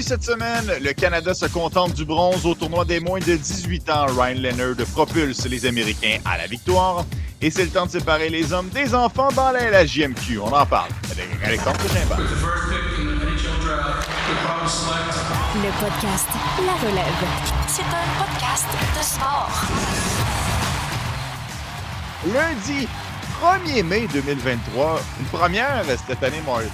Cette semaine, le Canada se contente du bronze au tournoi des moins de 18 ans. Ryan Leonard propulse les Américains à la victoire. Et c'est le temps de séparer les hommes des enfants dans la LHJMQ. On en parle avec Alexandre Gimbal. Le podcast La Relève. C'est un podcast de sport. Lundi 1er mai 2023, une première cette année, Marty.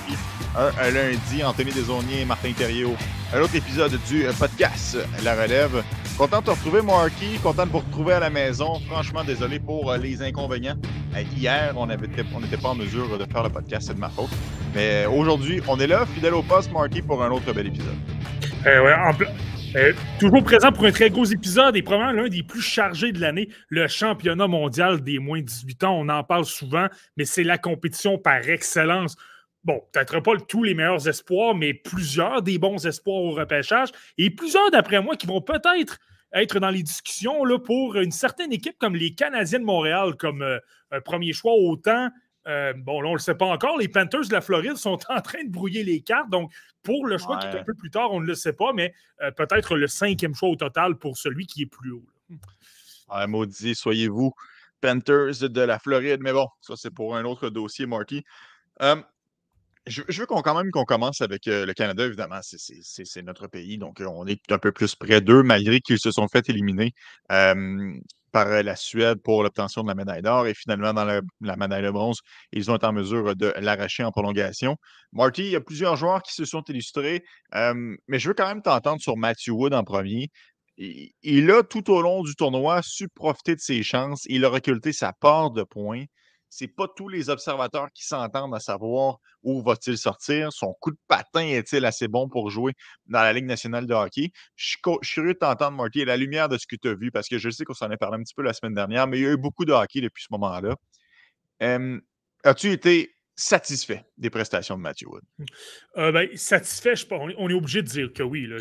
Un, un lundi, Anthony Desaunier et Martin Thériault. Un autre épisode du podcast La Relève. Content de te retrouver, Marky. Content de vous retrouver à la maison. Franchement, désolé pour euh, les inconvénients. Euh, Hier, on n'était pas en mesure de faire le podcast, c'est de ma faute. Mais euh, aujourd'hui, on est là, fidèle au poste, Marky, pour un autre bel épisode. Euh, ouais, en euh, toujours présent pour un très gros épisode et probablement l'un des plus chargés de l'année, le championnat mondial des moins de 18 ans. On en parle souvent, mais c'est la compétition par excellence. Bon, peut-être pas tous les meilleurs espoirs, mais plusieurs des bons espoirs au repêchage et plusieurs, d'après moi, qui vont peut-être être dans les discussions là, pour une certaine équipe comme les Canadiens de Montréal comme euh, premier choix. Autant, euh, bon, là, on ne le sait pas encore, les Panthers de la Floride sont en train de brouiller les cartes. Donc, pour le choix qui est un peu plus tard, on ne le sait pas, mais euh, peut-être le cinquième choix au total pour celui qui est plus haut. Ah, maudit, soyez-vous Panthers de la Floride. Mais bon, ça, c'est pour un autre dossier, Marty. Euh, je, je veux qu'on quand même qu'on commence avec euh, le Canada, évidemment. C'est- notre pays, donc euh, on est un peu plus près d'eux, malgré qu'ils se sont fait éliminer euh, euh, la Suède pour l'obtention de la médaille d'or. Et finalement, dans la, médaille de bronze, ils ont été en mesure de l'arracher en prolongation. Marty, il y a plusieurs joueurs qui se sont illustrés, euh, mais je veux quand même t'entendre sur Matthew Wood en premier. Il, il a, tout au long du tournoi, su profiter de ses chances. Il a reculté sa part de points. C'est pas tous les observateurs qui s'entendent à savoir où va-t-il sortir. Son coup de patin est-il assez bon pour jouer dans la Ligue nationale de hockey? Je suis, curieux de t'entendre, Marty, à la lumière de ce que tu as vu, parce que je sais qu'on s'en a parlé un petit peu la semaine dernière, mais il y a eu beaucoup de hockey depuis ce moment-là. As-tu été satisfait des prestations de Matthew Wood? Euh, ben, satisfait, je on on est obligé de dire que oui. là.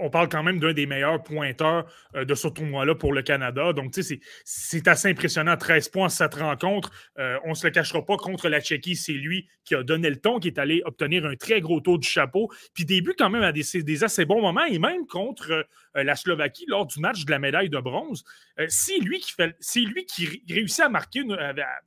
On, parle quand même d'un des meilleurs pointeurs euh, de ce tournoi-là pour le Canada. Donc, tu sais, c'est- assez impressionnant. 13 points cette rencontre. Euh, on ne se le cachera pas. Contre la Tchéquie, c'est lui qui a donné le ton, qui est allé obtenir un très gros taux du chapeau. Puis début quand même à des, assez bons moments. Et même contre la Slovaquie, lors du match de la médaille de bronze, c'est lui qui fait, lui qui ré- réussit à marquer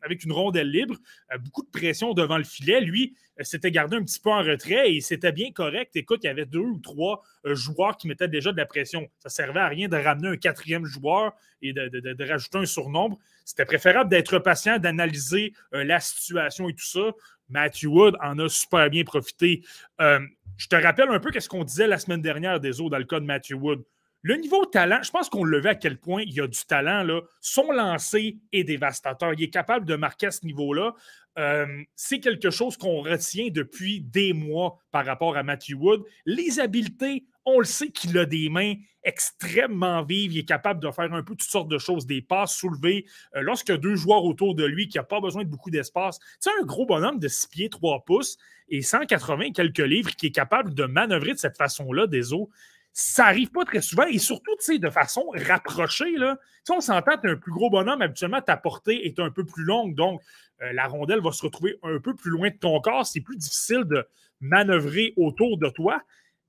avec une rondelle libre, beaucoup de pression devant le filet. Lui, euh, s'était gardé un petit peu en retrait et c'était bien correct. Écoute, il y avait deux ou trois euh, joueurs qui mettaient déjà de la pression. Ça servait à rien de ramener un quatrième joueur et de, rajouter un surnombre. C'était préférable d'être patient, d'analyser euh, la situation et tout ça. Matthew Wood en a super bien profité. Je te rappelle un peu ce qu'on disait la semaine dernière des autres dans le cas de Matthew Wood. Le niveau talent, je pense qu'on le à quel point il y a du talent. Là. Son lancer est dévastateur. Il est capable de marquer à ce niveau-là. Euh, c'est quelque chose qu'on retient depuis des mois par rapport à Matthew Wood. Les habiletés, on le sait qu'il a des mains extrêmement vives. Il est capable de faire un peu toutes sortes de choses, des passes soulevées. Euh, Lorsqu'il y a deux joueurs autour de lui qui n'a pas besoin de beaucoup d'espace, c'est un gros bonhomme de 6 pieds 3 pouces et 180 quelques livres qui est capable de manœuvrer de cette façon-là des eaux. Ça arrive pas très souvent et surtout, tu sais, de façon rapprochée. Là. Tu sais, on s'entend, tu un plus gros bonhomme, habituellement, ta portée est un peu plus longue. Donc, euh, la rondelle va se retrouver un peu plus loin de ton corps. C'est plus difficile de manœuvrer autour de toi.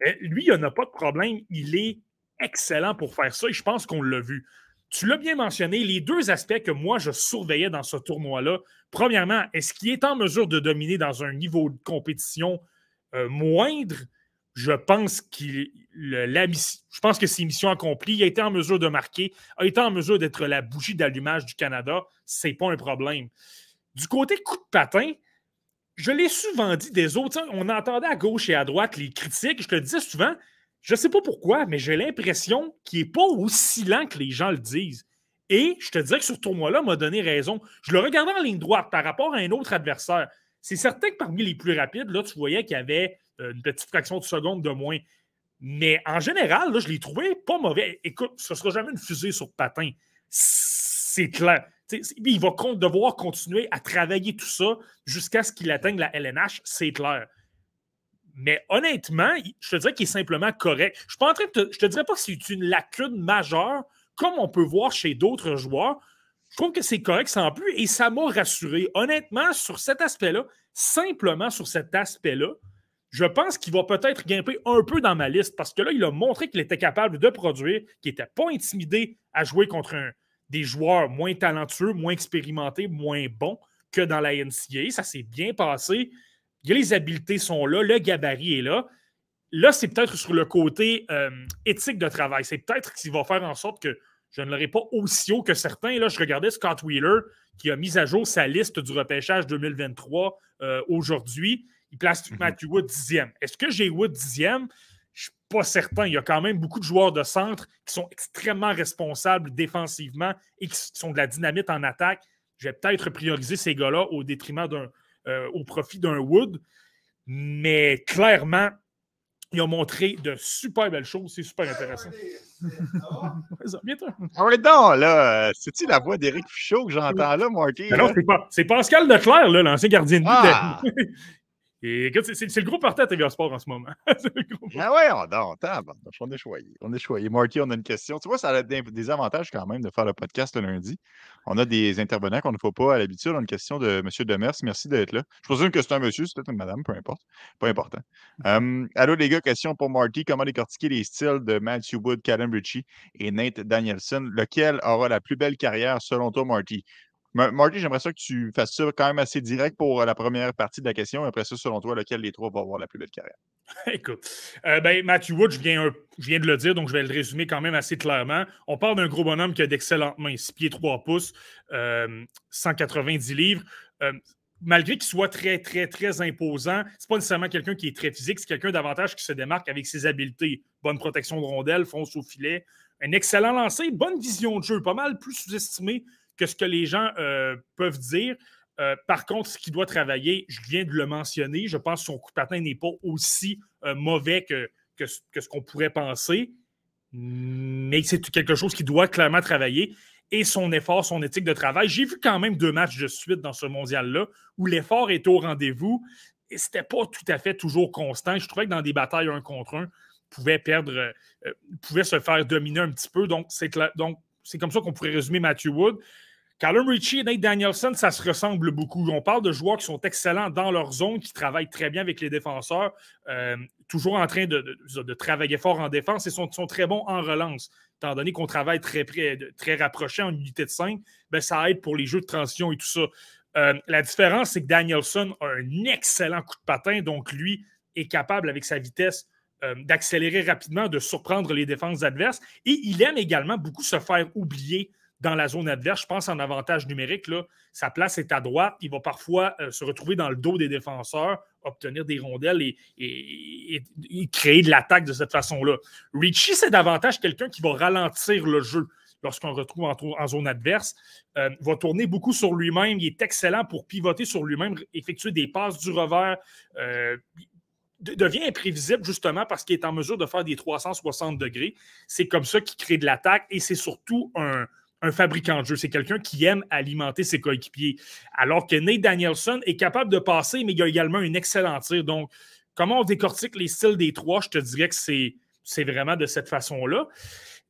Euh, lui, il n'a pas de problème. Il est excellent pour faire ça et je pense qu'on l'a vu. Tu l'as bien mentionné, les deux aspects que moi je surveillais dans ce tournoi-là. Premièrement, est-ce qu'il est en mesure de dominer dans un niveau de compétition euh, moindre? Je pense qu'il je pense que c'est mission accomplie. Il a été en mesure de marquer, a été en mesure d'être la bougie d'allumage du Canada. C'est pas un problème. Du côté coup de patin, je l'ai souvent dit des autres. On entendait à gauche et à droite les critiques. Je te le disais souvent, je ne sais pas pourquoi, mais j'ai l'impression qu'il n'est pas aussi lent que les gens le disent. Et je te dirais que ce tournoi-là m'a donné raison. Je le regardais en ligne droite par rapport à un autre adversaire. C'est certain que parmi les plus rapides, là, tu voyais qu'il y avait euh, une petite fraction de seconde de moins. Mais en général, je l'ai trouvé pas mauvais. Écoute, ce ne sera jamais une fusée sur patin. C'est clair. Il va devoir continuer à travailler tout ça jusqu'à ce qu'il atteigne la LNH, c'est clair. Mais honnêtement, je te dirais qu'il est simplement correct. Je ne te, je te dirais pas que c'est une lacune majeure, comme on peut voir chez d'autres joueurs. Je trouve que c'est correct sans plus et ça m'a rassuré. Honnêtement, sur cet aspect-là, simplement sur cet aspect-là, je pense qu'il va peut-être grimper un peu dans ma liste parce que là, il a montré qu'il était capable de produire, qu'il n'était pas intimidé à jouer contre des joueurs moins talentueux, moins expérimentés, moins bons que dans la NCA. Ça s'est bien passé. Les habiletés sont là, le gabarit est là. Là, c'est peut-être sur le côté euh, éthique de travail. C'est peut-être qu'il va faire en sorte que je ne l'aurai pas aussi haut que certains. Là, je regardais Scott Wheeler qui a mis à jour sa liste du repêchage 2023 euh, aujourd'hui. Il place mhm. Matthew Wood dixième. Est-ce que j'ai Wood dixième? Je ne suis pas certain. Il y a quand même beaucoup de joueurs de centre qui sont extrêmement responsables défensivement et qui sont de la dynamite en attaque. Je vais peut-être prioriser ces gars-là au détriment d'un, euh, au profit d'un Wood. Mais clairement, il a montré de super belles choses. C'est super intéressant. Ah oui, non, là, c'est-tu la voix d'Éric Fichot que j'entends là, Marty? non, c'est, pas, c'est Pascal Leclerc, là, l'ancien gardien de but. Ah! Et c'est le gros parti à TVA Sport en ce moment. ah ouais, on, on, on est choyé. On est choyé. Marty, on a une question. Tu vois, ça a des, avantages quand même de faire le podcast le lundi. On a des intervenants qu'on ne fait pas à l'habitude. On a une question de M. Demers. Merci d'être là. Je présume que c'est un monsieur, c'est peut-être une madame, peu importe. Pas important. Um, allô, les gars, question pour Marty. Comment décortiquer les styles de Matthew Wood, Callum Ritchie et Nate Danielson? Lequel aura la plus belle carrière selon toi, Marty? Marty, j'aimerais ça que tu fasses ça quand même assez direct pour euh, la première partie de la question. Après ça, selon toi, lequel des trois va avoir la plus belle carrière? Écoute, euh, ben, Matthew Wood, je viens, de le dire, donc je vais le résumer quand même assez clairement. On parle d'un gros bonhomme qui a d'excellentes mains, 6 pieds 3 pouces, 190 euh, livres. malgré qu'il soit très, très, très imposant, c'est pas nécessairement quelqu'un qui est très physique, c'est quelqu'un davantage qui se démarque avec ses habiletés. Bonne protection de rondelle, fonce au filet, un excellent lancer, bonne vision de jeu, pas mal plus sous-estimé que ce que les gens euh, peuvent dire. Euh, par contre, ce qu'il doit travailler, je viens de le mentionner, je pense que son coup de patin n'est pas aussi euh, mauvais que, que, ce qu'on pourrait penser, mais c'est quelque chose qui doit clairement travailler. Et son effort, son éthique de travail. J'ai vu quand même deux matchs de suite dans ce mondial-là où l'effort est au rendez-vous et ce n'était pas tout à fait toujours constant. Je trouvais que dans des batailles un contre un, pouvait perdre, pouvait se faire dominer un petit peu. Donc c'est comme ça qu'on pourrait résumer Matthew Wood. Callum Ritchie et Nate Danielson, ça se ressemble beaucoup. On parle de joueurs qui sont excellents dans leur zone, qui travaillent très bien avec les défenseurs, euh, toujours en train de, travailler fort en défense et sont, sont très bons en relance. Étant donné qu'on travaille très, près, rapproché en unité de 5, ben, ça aide pour les jeux de transition et tout ça. Euh, la différence, c'est que Danielson a un excellent coup de patin, donc lui est capable, avec sa vitesse, euh, d'accélérer rapidement, de surprendre les défenses adverses. Et il aime également beaucoup se faire oublier dans la zone adverse. Je pense en avantage numérique. Là, sa place est à droite. Il va parfois euh, se retrouver dans le dos des défenseurs, obtenir des rondelles et, créer de l'attaque de cette façon-là. Richie, c'est davantage quelqu'un qui va ralentir le jeu lorsqu'on retrouve en, zone adverse. Euh, va tourner beaucoup sur lui-même. Il est excellent pour pivoter sur lui-même, effectuer des passes du revers devient imprévisible justement parce qu'il est en mesure de faire des 360 degrés. C'est comme ça qu'il crée de l'attaque et c'est surtout un, fabricant de jeu. C'est quelqu'un qui aime alimenter ses coéquipiers. Alors que Nate Danielson est capable de passer, mais il a également un excellent tir. Donc, comment on décortique les styles des trois, je te dirais que c'est, vraiment de cette façon-là.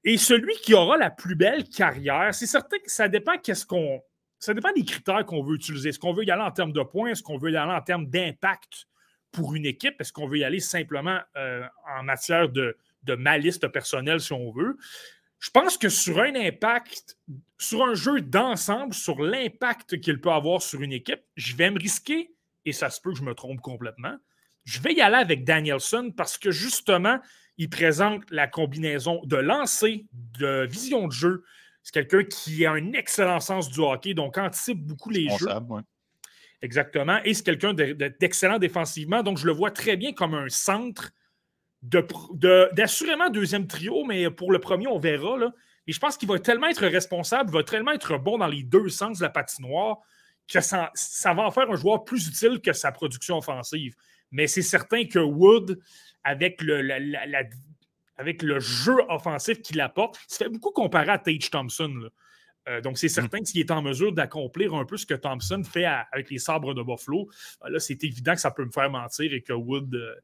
Et celui qui aura la plus belle carrière, c'est certain que ça dépend qu'est-ce qu'on. Ça dépend des critères qu'on veut utiliser. Est-ce qu'on veut y aller en termes de points? Est-ce qu'on veut y aller en termes d'impact pour une équipe? Est-ce qu'on veut y aller simplement euh, en matière de, de malice personnelle, si on veut? Je pense que sur un impact, sur un jeu d'ensemble, sur l'impact qu'il peut avoir sur une équipe, je vais me risquer, et ça se peut que je me trompe complètement, je vais y aller avec Danielson parce que justement, il présente la combinaison de lancer, de vision de jeu. C'est quelqu'un qui a un excellent sens du hockey, donc anticipe beaucoup les jeux. Exactement. Et c'est quelqu'un d'excellent défensivement. Donc, je le vois très bien comme un centre d'assurément de, deuxième trio, mais pour le premier, on verra. Là. Et je pense qu'il va tellement être responsable, il va tellement être bon dans les deux sens de la patinoire que ça, va en faire un joueur plus utile que sa production offensive. Mais c'est certain que Wood, avec le, avec le jeu offensif qu'il apporte, ça fait beaucoup comparer à Tage Thompson. Là. Euh, donc, c'est certain mmh. qu'il est en mesure d'accomplir un peu ce que Thompson fait avec les sabres de Buffalo. Euh, là, c'est évident que ça peut me faire mentir et que Wood euh,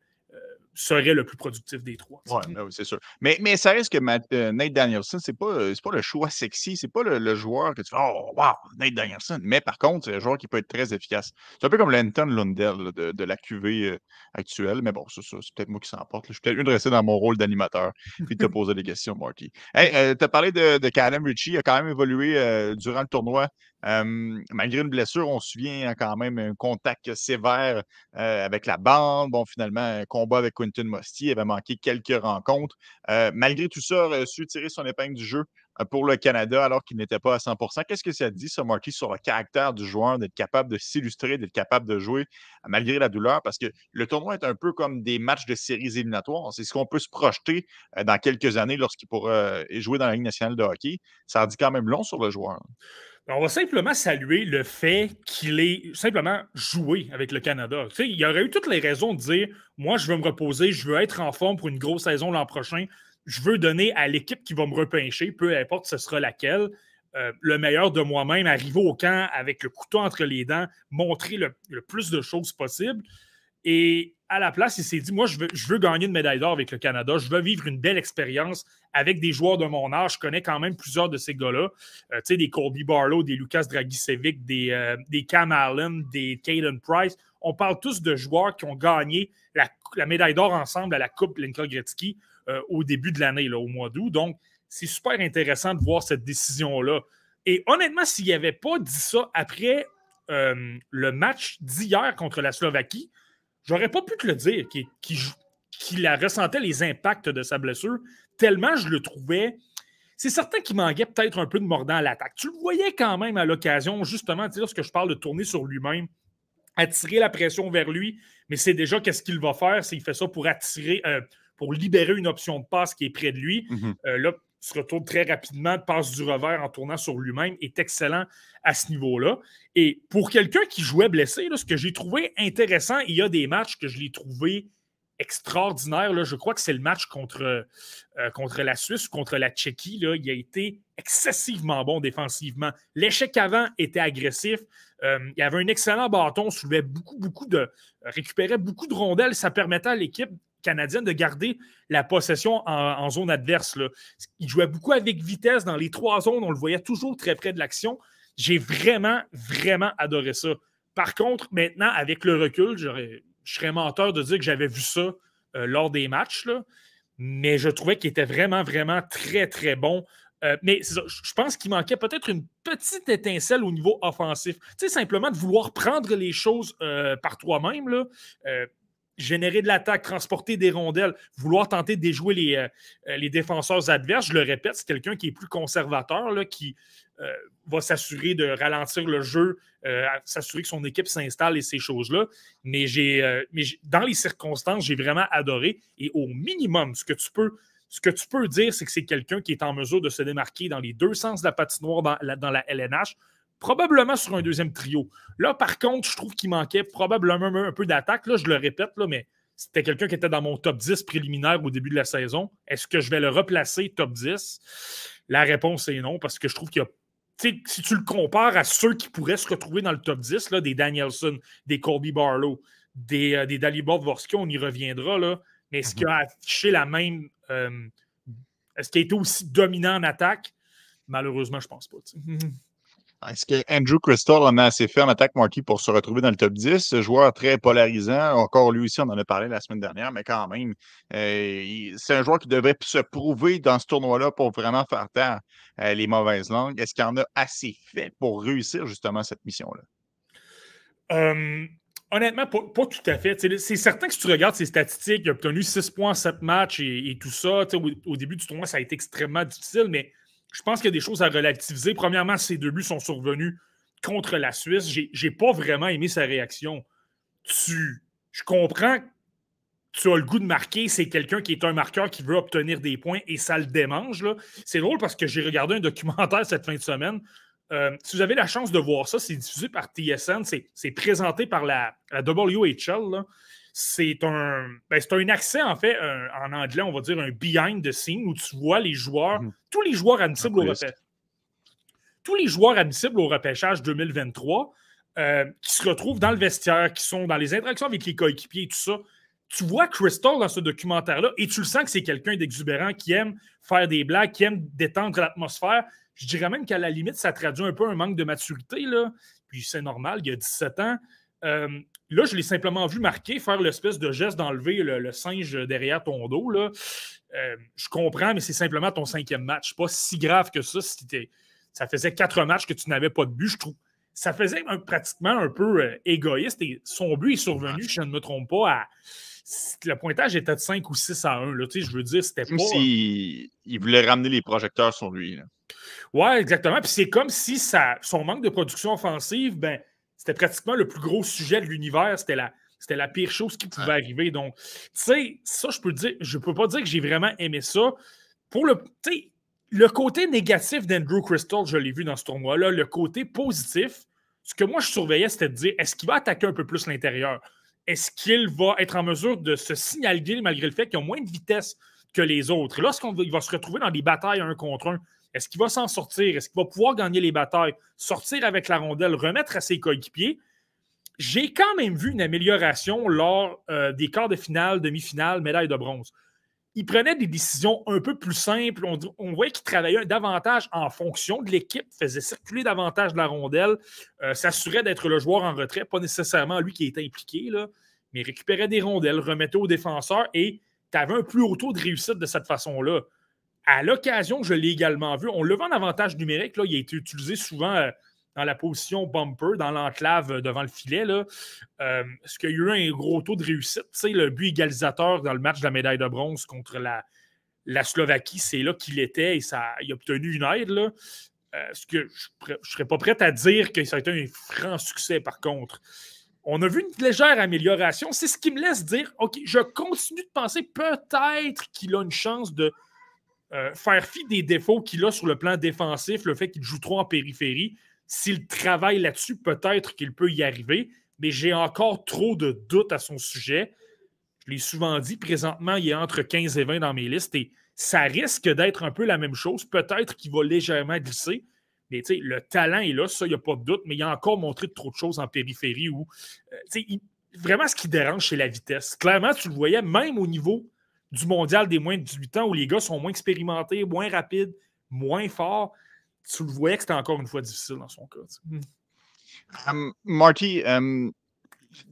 serait le plus productif des trois. Ben oui, c'est sûr. Mais, mais ça reste que euh, Nate Danielson, c'est pas, euh, pas le choix sexy, c'est pas le, joueur que tu fais Oh wow, Nate Danielson. Mais par contre, c'est un joueur qui peut être très efficace. C'est un peu comme Lenton Lundell de, la QV euh, actuelle. Mais bon, ça, c'est peut-être moi qui s'en porte. Je suis peut-être mieux de rester dans mon rôle d'animateur puis de te poser des questions, Marty. Hey, tu as parlé de, de Ritchie, il a quand même évolué durant le tournoi. Malgré une blessure, on se souvient hein, quand même un contact sévère avec la bande. Bon, finalement, un combat avec Quentin Mostier. avait manqué quelques rencontres. Malgré tout ça, a su tirer son épingle du jeu pour le Canada alors qu'il n'était pas à 100% Qu'est-ce que ça dit, ça, Marty, sur le caractère du joueur, d'être capable de s'illustrer, d'être capable de jouer malgré la douleur? Parce que le tournoi est un peu comme des matchs de séries éliminatoires. C'est ce qu'on peut se projeter dans quelques années lorsqu'il pourra jouer dans la Ligue nationale de hockey. Ça en dit quand même long sur le joueur. On va simplement saluer le fait qu'il ait simplement joué avec le Canada. Tu sais, il aurait eu toutes les raisons de dire Moi, je veux me reposer, je veux être en forme pour une grosse saison l'an prochain. Je veux donner à l'équipe qui va me repincher, peu importe ce sera laquelle, euh, le meilleur de moi-même, arriver au camp avec le couteau entre les dents, montrer le, le plus de choses possible. Et à la place, il s'est dit Moi, je veux, gagner une médaille d'or avec le Canada. Je veux vivre une belle expérience avec des joueurs de mon âge. Je connais quand même plusieurs de ces gars-là. Euh, tu sais, des Colby Barlow, des Lucas Dragicevic, des, euh, des Cam Allen, des Caden Price. On parle tous de joueurs qui ont gagné la, médaille d'or ensemble à la Coupe Linka Gretzky euh, au début de l'année, au mois d'août. Donc, c'est super intéressant de voir cette décision-là. Et honnêtement, s'il n'y avait pas dit ça après le match d'hier contre la Slovaquie, J'aurais pas pu te le dire qu'il ressentait les impacts de sa blessure, tellement je le trouvais. C'est certain qu'il manquait peut-être un peu de mordant à l'attaque. Tu le voyais quand même à l'occasion, justement, lorsque je parle de tourner sur lui-même, attirer la pression vers lui, mais c'est déjà qu'est-ce qu'il va faire, c'est qu'il fait ça pour attirer, euh, pour libérer une option de passe qui est près de lui. Mm-hmm. Euh, là, se retourne très rapidement, passe du revers en tournant sur lui-même, est excellent à ce niveau-là. Et pour quelqu'un qui jouait blessé, ce que j'ai trouvé intéressant, il y a des matchs que je l'ai trouvé extraordinaire. Là. Je crois que c'est le match contre, euh, contre la Suisse ou contre la Tchéquie. Là. Il a été excessivement bon défensivement. L'échec avant était agressif. Euh, il avait un excellent bâton, soulevait beaucoup, beaucoup de. récupérait beaucoup de rondelles. Ça permettait à l'équipe canadienne de garder la possession en, zone adverse. Là. Il jouait beaucoup avec vitesse dans les trois zones. On le voyait toujours très près de l'action. J'ai vraiment, vraiment adoré ça. Par contre, maintenant, avec le recul, je serais menteur de dire que j'avais vu ça euh, lors des matchs. Là. Mais je trouvais qu'il était vraiment, vraiment très, très bon. Euh, mais je pense qu'il manquait peut-être une petite étincelle au niveau offensif. Tu sais, simplement de vouloir prendre les choses euh, par toi-même. Générer de l'attaque, transporter des rondelles, vouloir tenter de déjouer les, euh, les défenseurs adverses. Je le répète, c'est quelqu'un qui est plus conservateur, là, qui euh, va s'assurer de ralentir le jeu, euh, s'assurer que son équipe s'installe et ces choses-là. Mais, dans les circonstances, j'ai vraiment adoré. Et au minimum, ce que tu peux, ce que tu peux dire, c'est que c'est quelqu'un qui est en mesure de se démarquer dans les deux sens de la patinoire dans dans la LNH probablement sur un deuxième trio. Là, par contre, je trouve qu'il manquait probablement un peu d'attaque. Là, je le répète, là, mais c'était quelqu'un qui était dans mon top 10 préliminaire au début de la saison. Est-ce que je vais le replacer top 10? La réponse est non, parce que je trouve qu'il y a. Si tu le compares à ceux qui pourraient se retrouver dans le top 10, là, des Danielson, des Colby Barlow, des, euh, des Dalibor on y reviendra, là, mais est-ce mhm. qu'il a affiché la même. Euh, est-ce qu'il a été aussi dominant en attaque? Malheureusement, je ne pense pas. Est-ce que Andrew Crystal en a assez fait en attaque, Marty, pour se retrouver dans le top 10? Ce joueur très polarisant. Encore lui aussi, on en a parlé la semaine dernière, mais quand même, euh, c'est un joueur qui devrait se prouver dans ce tournoi-là pour vraiment faire taire euh, les mauvaises langues. Est-ce qu'il en a assez fait pour réussir justement cette mission-là? honnêtement, pas, tout à fait. C'est certain que si tu regardes ses statistiques, il a obtenu 6 points en 7 matchs et, tout ça. Au, au, début du tournoi, ça a été extrêmement difficile, mais je pense qu'il y a des choses à relativiser. Premièrement, ces deux buts sont survenus contre la Suisse. J'ai, n'ai pas vraiment aimé sa réaction. Tu, je comprends tu as le goût de marquer, c'est quelqu'un qui est un marqueur qui veut obtenir des points et ça le démange. C'est drôle parce que j'ai regardé un documentaire cette fin de semaine. Euh, si vous avez la chance de voir ça, c'est diffusé par TSN, c'est, présenté par la WHL c'est un, ben, un accès, en fait, en anglais, on va dire un behind the scene où tu vois les joueurs, mhm. tous les joueurs admissibles au repêchage. Tous les joueurs admissibles au repêchage 2023 euh, qui se retrouvent dans le vestiaire, qui sont dans les interactions avec les coéquipiers et tout ça, tu vois Crystal dans ce documentaire-là et tu le sens que c'est quelqu'un d'exubérant qui aime faire des blagues, qui aime détendre l'atmosphère. Je dirais même qu'à la limite, ça traduit un peu un manque de maturité. Là. Puis c'est normal, il y a 17 ans. Euh, là, je l'ai simplement vu marquer, faire l'espèce de geste d'enlever le, singe derrière ton dos. Là. Euh, je comprends, mais c'est simplement ton cinquième match. Pas si grave que ça. Si ça faisait quatre matchs que tu n'avais pas de but, je trouve. Ça faisait pratiquement un peu euh, égoïste. Et son but est survenu, je ne me trompe pas, à. Le pointage était de 5 ou 6 à 1. Là, je veux dire, c'était pas. il voulait ramener les projecteurs sur lui. Là. Ouais, exactement. Puis c'est comme si ça, son manque de production offensive, ben, c'était pratiquement le plus gros sujet de l'univers. C'était la, c'était la pire chose qui pouvait arriver. Donc, tu sais, ça, je peux dire, je peux pas dire que j'ai vraiment aimé ça. Pour le, le côté négatif d'Andrew Crystal, je l'ai vu dans ce tournoi-là. Le côté positif, ce que moi je surveillais, c'était de dire est-ce qu'il va attaquer un peu plus l'intérieur? Est-ce qu'il va être en mesure de se signaler malgré le fait qu'il a moins de vitesse que les autres? Lorsqu'il va se retrouver dans des batailles un contre un, est-ce qu'il va s'en sortir? Est-ce qu'il va pouvoir gagner les batailles, sortir avec la rondelle, remettre à ses coéquipiers? J'ai quand même vu une amélioration lors euh, des quarts de finale, demi-finale, médaille de bronze. Il prenait des décisions un peu plus simples. On, voyait qu'il travaillait davantage en fonction de l'équipe, faisait circuler davantage la rondelle, euh, s'assurait d'être le joueur en retrait, pas nécessairement lui qui était impliqué, mais récupérait des rondelles, remettait aux défenseurs et tu avais un plus haut taux de réussite de cette façon-là. À l'occasion, je l'ai également vu, on le vend en avantage numérique. Là, il a été utilisé souvent euh, dans la position bumper, dans l'enclave euh, devant le filet. Là. Euh, est-ce qu'il y a eu un gros taux de réussite? Le but égalisateur dans le match de la médaille de bronze contre la, Slovaquie, c'est là qu'il était et ça, il a obtenu une aide. Là. ce que je ne serais pas prêt à dire que ça a été un franc succès, par contre. On a vu une légère amélioration. C'est ce qui me laisse dire, OK, je continue de penser peut-être qu'il a une chance de euh, faire fi des défauts qu'il a sur le plan défensif, le fait qu'il joue trop en périphérie. S'il travaille là-dessus, peut-être qu'il peut y arriver, mais j'ai encore trop de doutes à son sujet. Je l'ai souvent dit, présentement, il est entre 15 et 20 dans mes listes et ça risque d'être un peu la même chose. Peut-être qu'il va légèrement glisser, mais le talent est là, ça, il n'y a pas de doute, mais il a encore montré trop de choses en périphérie où euh, vraiment ce qui dérange, c'est la vitesse. Clairement, tu le voyais, même au niveau du mondial des moins de 18 ans où les gars sont moins expérimentés, moins rapides, moins forts. Tu le voyais que c'était encore une fois difficile dans son cas. Um, Marty, um,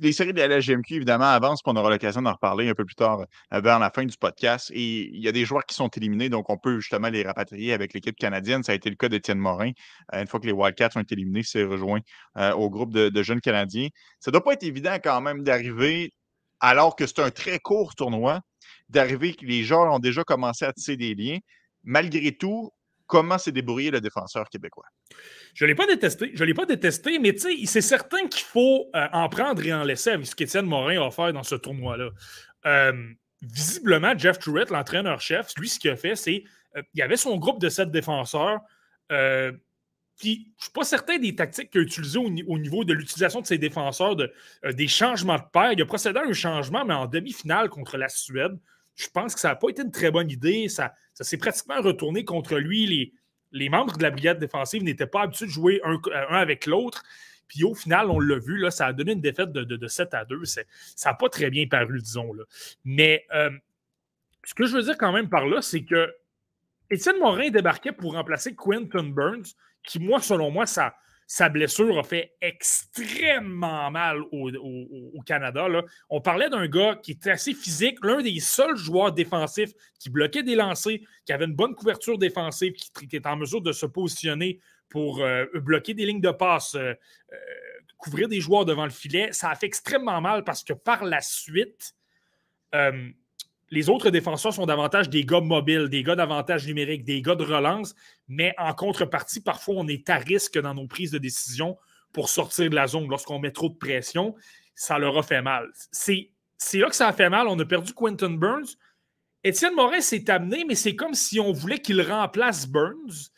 les séries de la LGMQ, évidemment, avancent, on aura l'occasion d'en reparler un peu plus tard euh, vers la fin du podcast. Et il y a des joueurs qui sont éliminés, donc on peut justement les rapatrier avec l'équipe canadienne. Ça a été le cas d'Étienne Morin. Euh, une fois que les Wildcats ont été éliminés, c'est rejoint euh, au groupe de, de, jeunes Canadiens. Ça ne doit pas être évident quand même d'arriver, alors que c'est un très court tournoi, d'arriver que les joueurs ont déjà commencé à tisser des liens. Malgré tout, comment s'est débrouillé le défenseur québécois? Je ne l'ai pas détesté. Je l'ai pas détesté, mais c'est certain qu'il faut euh, en prendre et en laisser avec ce qu'Étienne Morin a offert dans ce tournoi-là. Euh, visiblement, Jeff Truett, l'entraîneur-chef, lui, ce qu'il a fait, c'est euh, il avait son groupe de sept défenseurs. Puis, je ne suis pas certain des tactiques qu'il a utilisées au, niveau de l'utilisation de ses défenseurs, de, des changements de paire. Il a procédé à un changement, mais en demi-finale contre la Suède je pense que ça n'a pas été une très bonne idée. Ça, ça s'est pratiquement retourné contre lui. Les, les membres de la brigade défensive n'étaient pas habitués de jouer un, avec l'autre. Puis au final, on l'a vu, là, ça a donné une défaite de, de, 7 à 2. Ça n'a pas très bien paru, disons. Là. Mais euh, ce que je veux dire quand même par là, c'est que Étienne Morin débarquait pour remplacer Quentin Burns, qui, moi, selon moi, ça, sa blessure a fait extrêmement mal au, Canada. On parlait d'un gars qui était assez physique, l'un des seuls joueurs défensifs qui bloquait des lancers, qui avait une bonne couverture défensive, qui, était en mesure de se positionner pour euh, bloquer des lignes de passe, euh, euh, couvrir des joueurs devant le filet. Ça a fait extrêmement mal parce que par la suite, les autres défenseurs sont davantage des gars mobiles, des gars d'avantage numérique, des gars de relance, mais en contrepartie, parfois, on est à risque dans nos prises de décision pour sortir de la zone. Lorsqu'on met trop de pression, ça leur a fait mal. C'est là que ça a fait mal. On a perdu Quentin Burns. Étienne Morin s'est amené, mais c'est comme si on voulait qu'il remplace Burns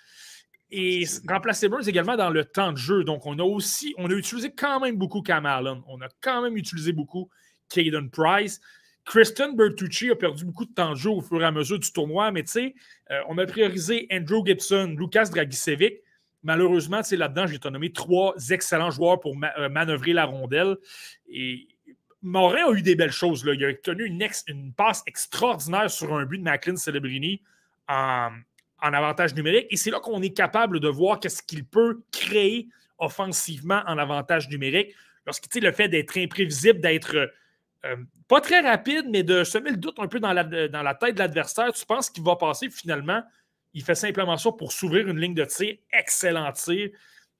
et remplacer Burns également dans le temps de jeu. Donc, on a aussi, on a utilisé quand même beaucoup Cam Allen. On a quand même utilisé beaucoup Caden Price. Kristen Bertucci a perdu beaucoup de temps de jeu au fur et à mesure du tournoi, mais tu sais, euh, on a priorisé Andrew Gibson, Lucas Dragicevic. Malheureusement, là-dedans, j'ai nommé trois excellents joueurs pour euh, manœuvrer la rondelle. Et Morin a eu des belles choses. Il a tenu une, passe extraordinaire sur un but de Macklin Celebrini en, en avantage numérique. Et c'est là qu'on est capable de voir qu'est-ce qu'il peut créer offensivement en avantage numérique. Lorsqu'il le fait d'être imprévisible, d'être euh, pas très rapide, mais de semer le doute un peu dans la, dans la tête de l'adversaire, tu penses qu'il va passer finalement. Il fait simplement ça pour s'ouvrir une ligne de tir, excellent tir,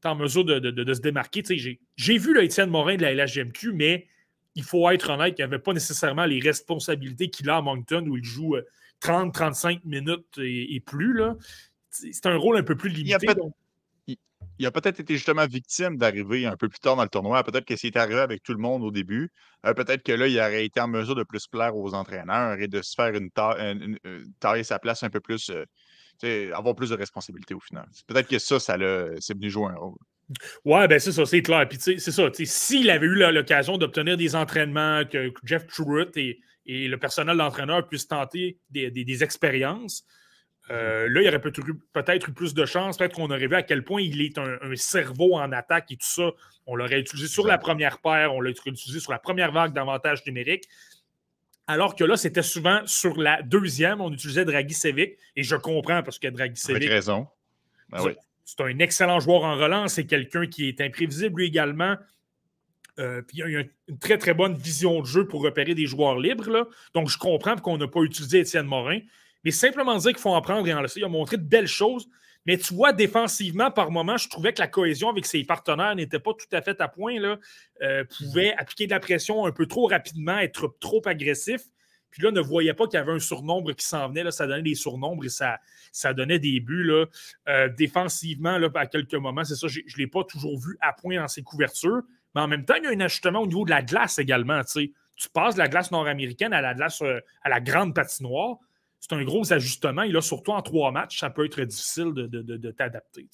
en mesure de, se démarquer. J'ai vu le Étienne Morin de la LHGMQ, mais il faut être honnête, il avait pas nécessairement les responsabilités qu'il a à Moncton où il joue euh, 30-35 minutes et, plus. C'est un rôle un peu plus limité. Il a peut-être été justement victime d'arriver un peu plus tard dans le tournoi. Peut-être que s'il est arrivé avec tout le monde au début, euh, peut-être que là, il aurait été en mesure de plus plaire aux entraîneurs et de se faire une, taille, sa place un peu plus, euh, avoir plus de responsabilités au final. Peut-être que ça, ça c'est venu jouer un rôle. Ouais, ben c'est ça, c'est clair. Puis c'est ça, s'il avait eu l'occasion d'obtenir des entraînements, que Jeff Truitt et, le personnel d'entraîneur puisse tenter des, expériences. Euh, là, il y aurait peut-être eu plus de chance. Peut-être qu'on aurait vu à quel point il est un, cerveau en attaque et tout ça. On l'aurait utilisé sur la première paire, on l'a utilisé sur la première vague d'avantage numérique. Alors que là, c'était souvent sur la deuxième, on utilisait Dragicevic. Et je comprends parce que Dragicevic. Avec raison. Ben c'est un excellent joueur en relance. C'est quelqu'un qui est imprévisible, lui également. Euh, puis il y a une très, très bonne vision de jeu pour repérer des joueurs libres. Là. Donc, je comprends qu'on n'a pas utilisé Étienne Morin. Mais simplement dire qu'il faut en prendre et en laisser. Il a montré de belles choses. Mais tu vois, défensivement, par moment, je trouvais que la cohésion avec ses partenaires n'était pas tout à fait à point. Là. Euh, pouvait appliquer de la pression un peu trop rapidement, être trop agressif. Puis là, ne voyait pas qu'il y avait un surnombre qui s'en venait. Là, ça donnait des surnombres et ça, ça donnait des buts. Là. Euh, défensivement, là, à quelques moments, c'est ça, je ne l'ai pas toujours vu à point dans ses couvertures. Mais en même temps, il y a un ajustement au niveau de la glace également. Tu passes de la glace nord-américaine à la glace euh, à la grande patinoire. C'est un gros ajustement. Et là, surtout en trois matchs, ça peut être difficile de, t'adapter.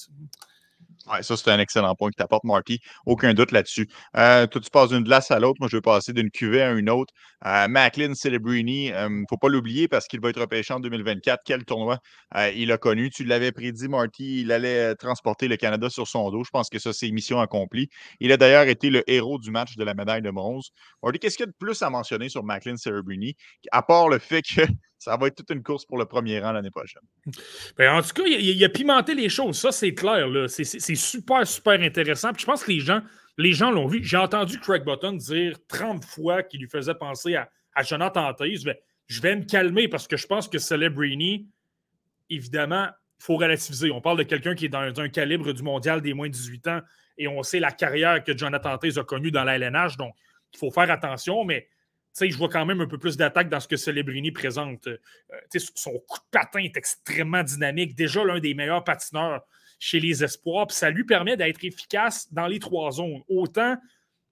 Oui, ça, c'est un excellent point que tu apportes, Marty. Aucun doute là-dessus. Euh, toi, tu passes d'une glace à l'autre. Moi, je vais passer d'une cuvée à une autre. Euh, Macklin Celebrini, il euh, ne faut pas l'oublier parce qu'il va être repêché en 2024. Quel tournoi il a connu. Tu l'avais prédit, Marty. Il allait transporter le Canada sur son dos. Je pense que ça, c'est mission accomplie. Il a d'ailleurs été le héros du match de la médaille de bronze. Marty, qu'est-ce qu'il y a de plus à mentionner sur Macklin Celebrini, à part le fait que ça va être toute une course pour le premier rang l'année prochaine. Ben, en tout cas, il, a pimenté les choses, ça c'est clair. C'est super, super intéressant. Puis je pense que les gens les gens l'ont vu. J'ai entendu Craig Button dire 30 fois qu'il lui faisait penser à, Jonathan Taze. je vais me calmer parce que je pense que Celebrini, évidemment, il faut relativiser. On parle de quelqu'un qui est dans un calibre du mondial des moins de 18 ans et on sait la carrière que Jonathan Taze a connue dans la LNH. Donc, il faut faire attention, mais je vois quand même un peu plus d'attaque dans ce que Celebrini présente. Euh, son coup de patin est extrêmement dynamique. Déjà l'un des meilleurs patineurs chez les Espoirs. Ça lui permet d'être efficace dans les trois zones. Autant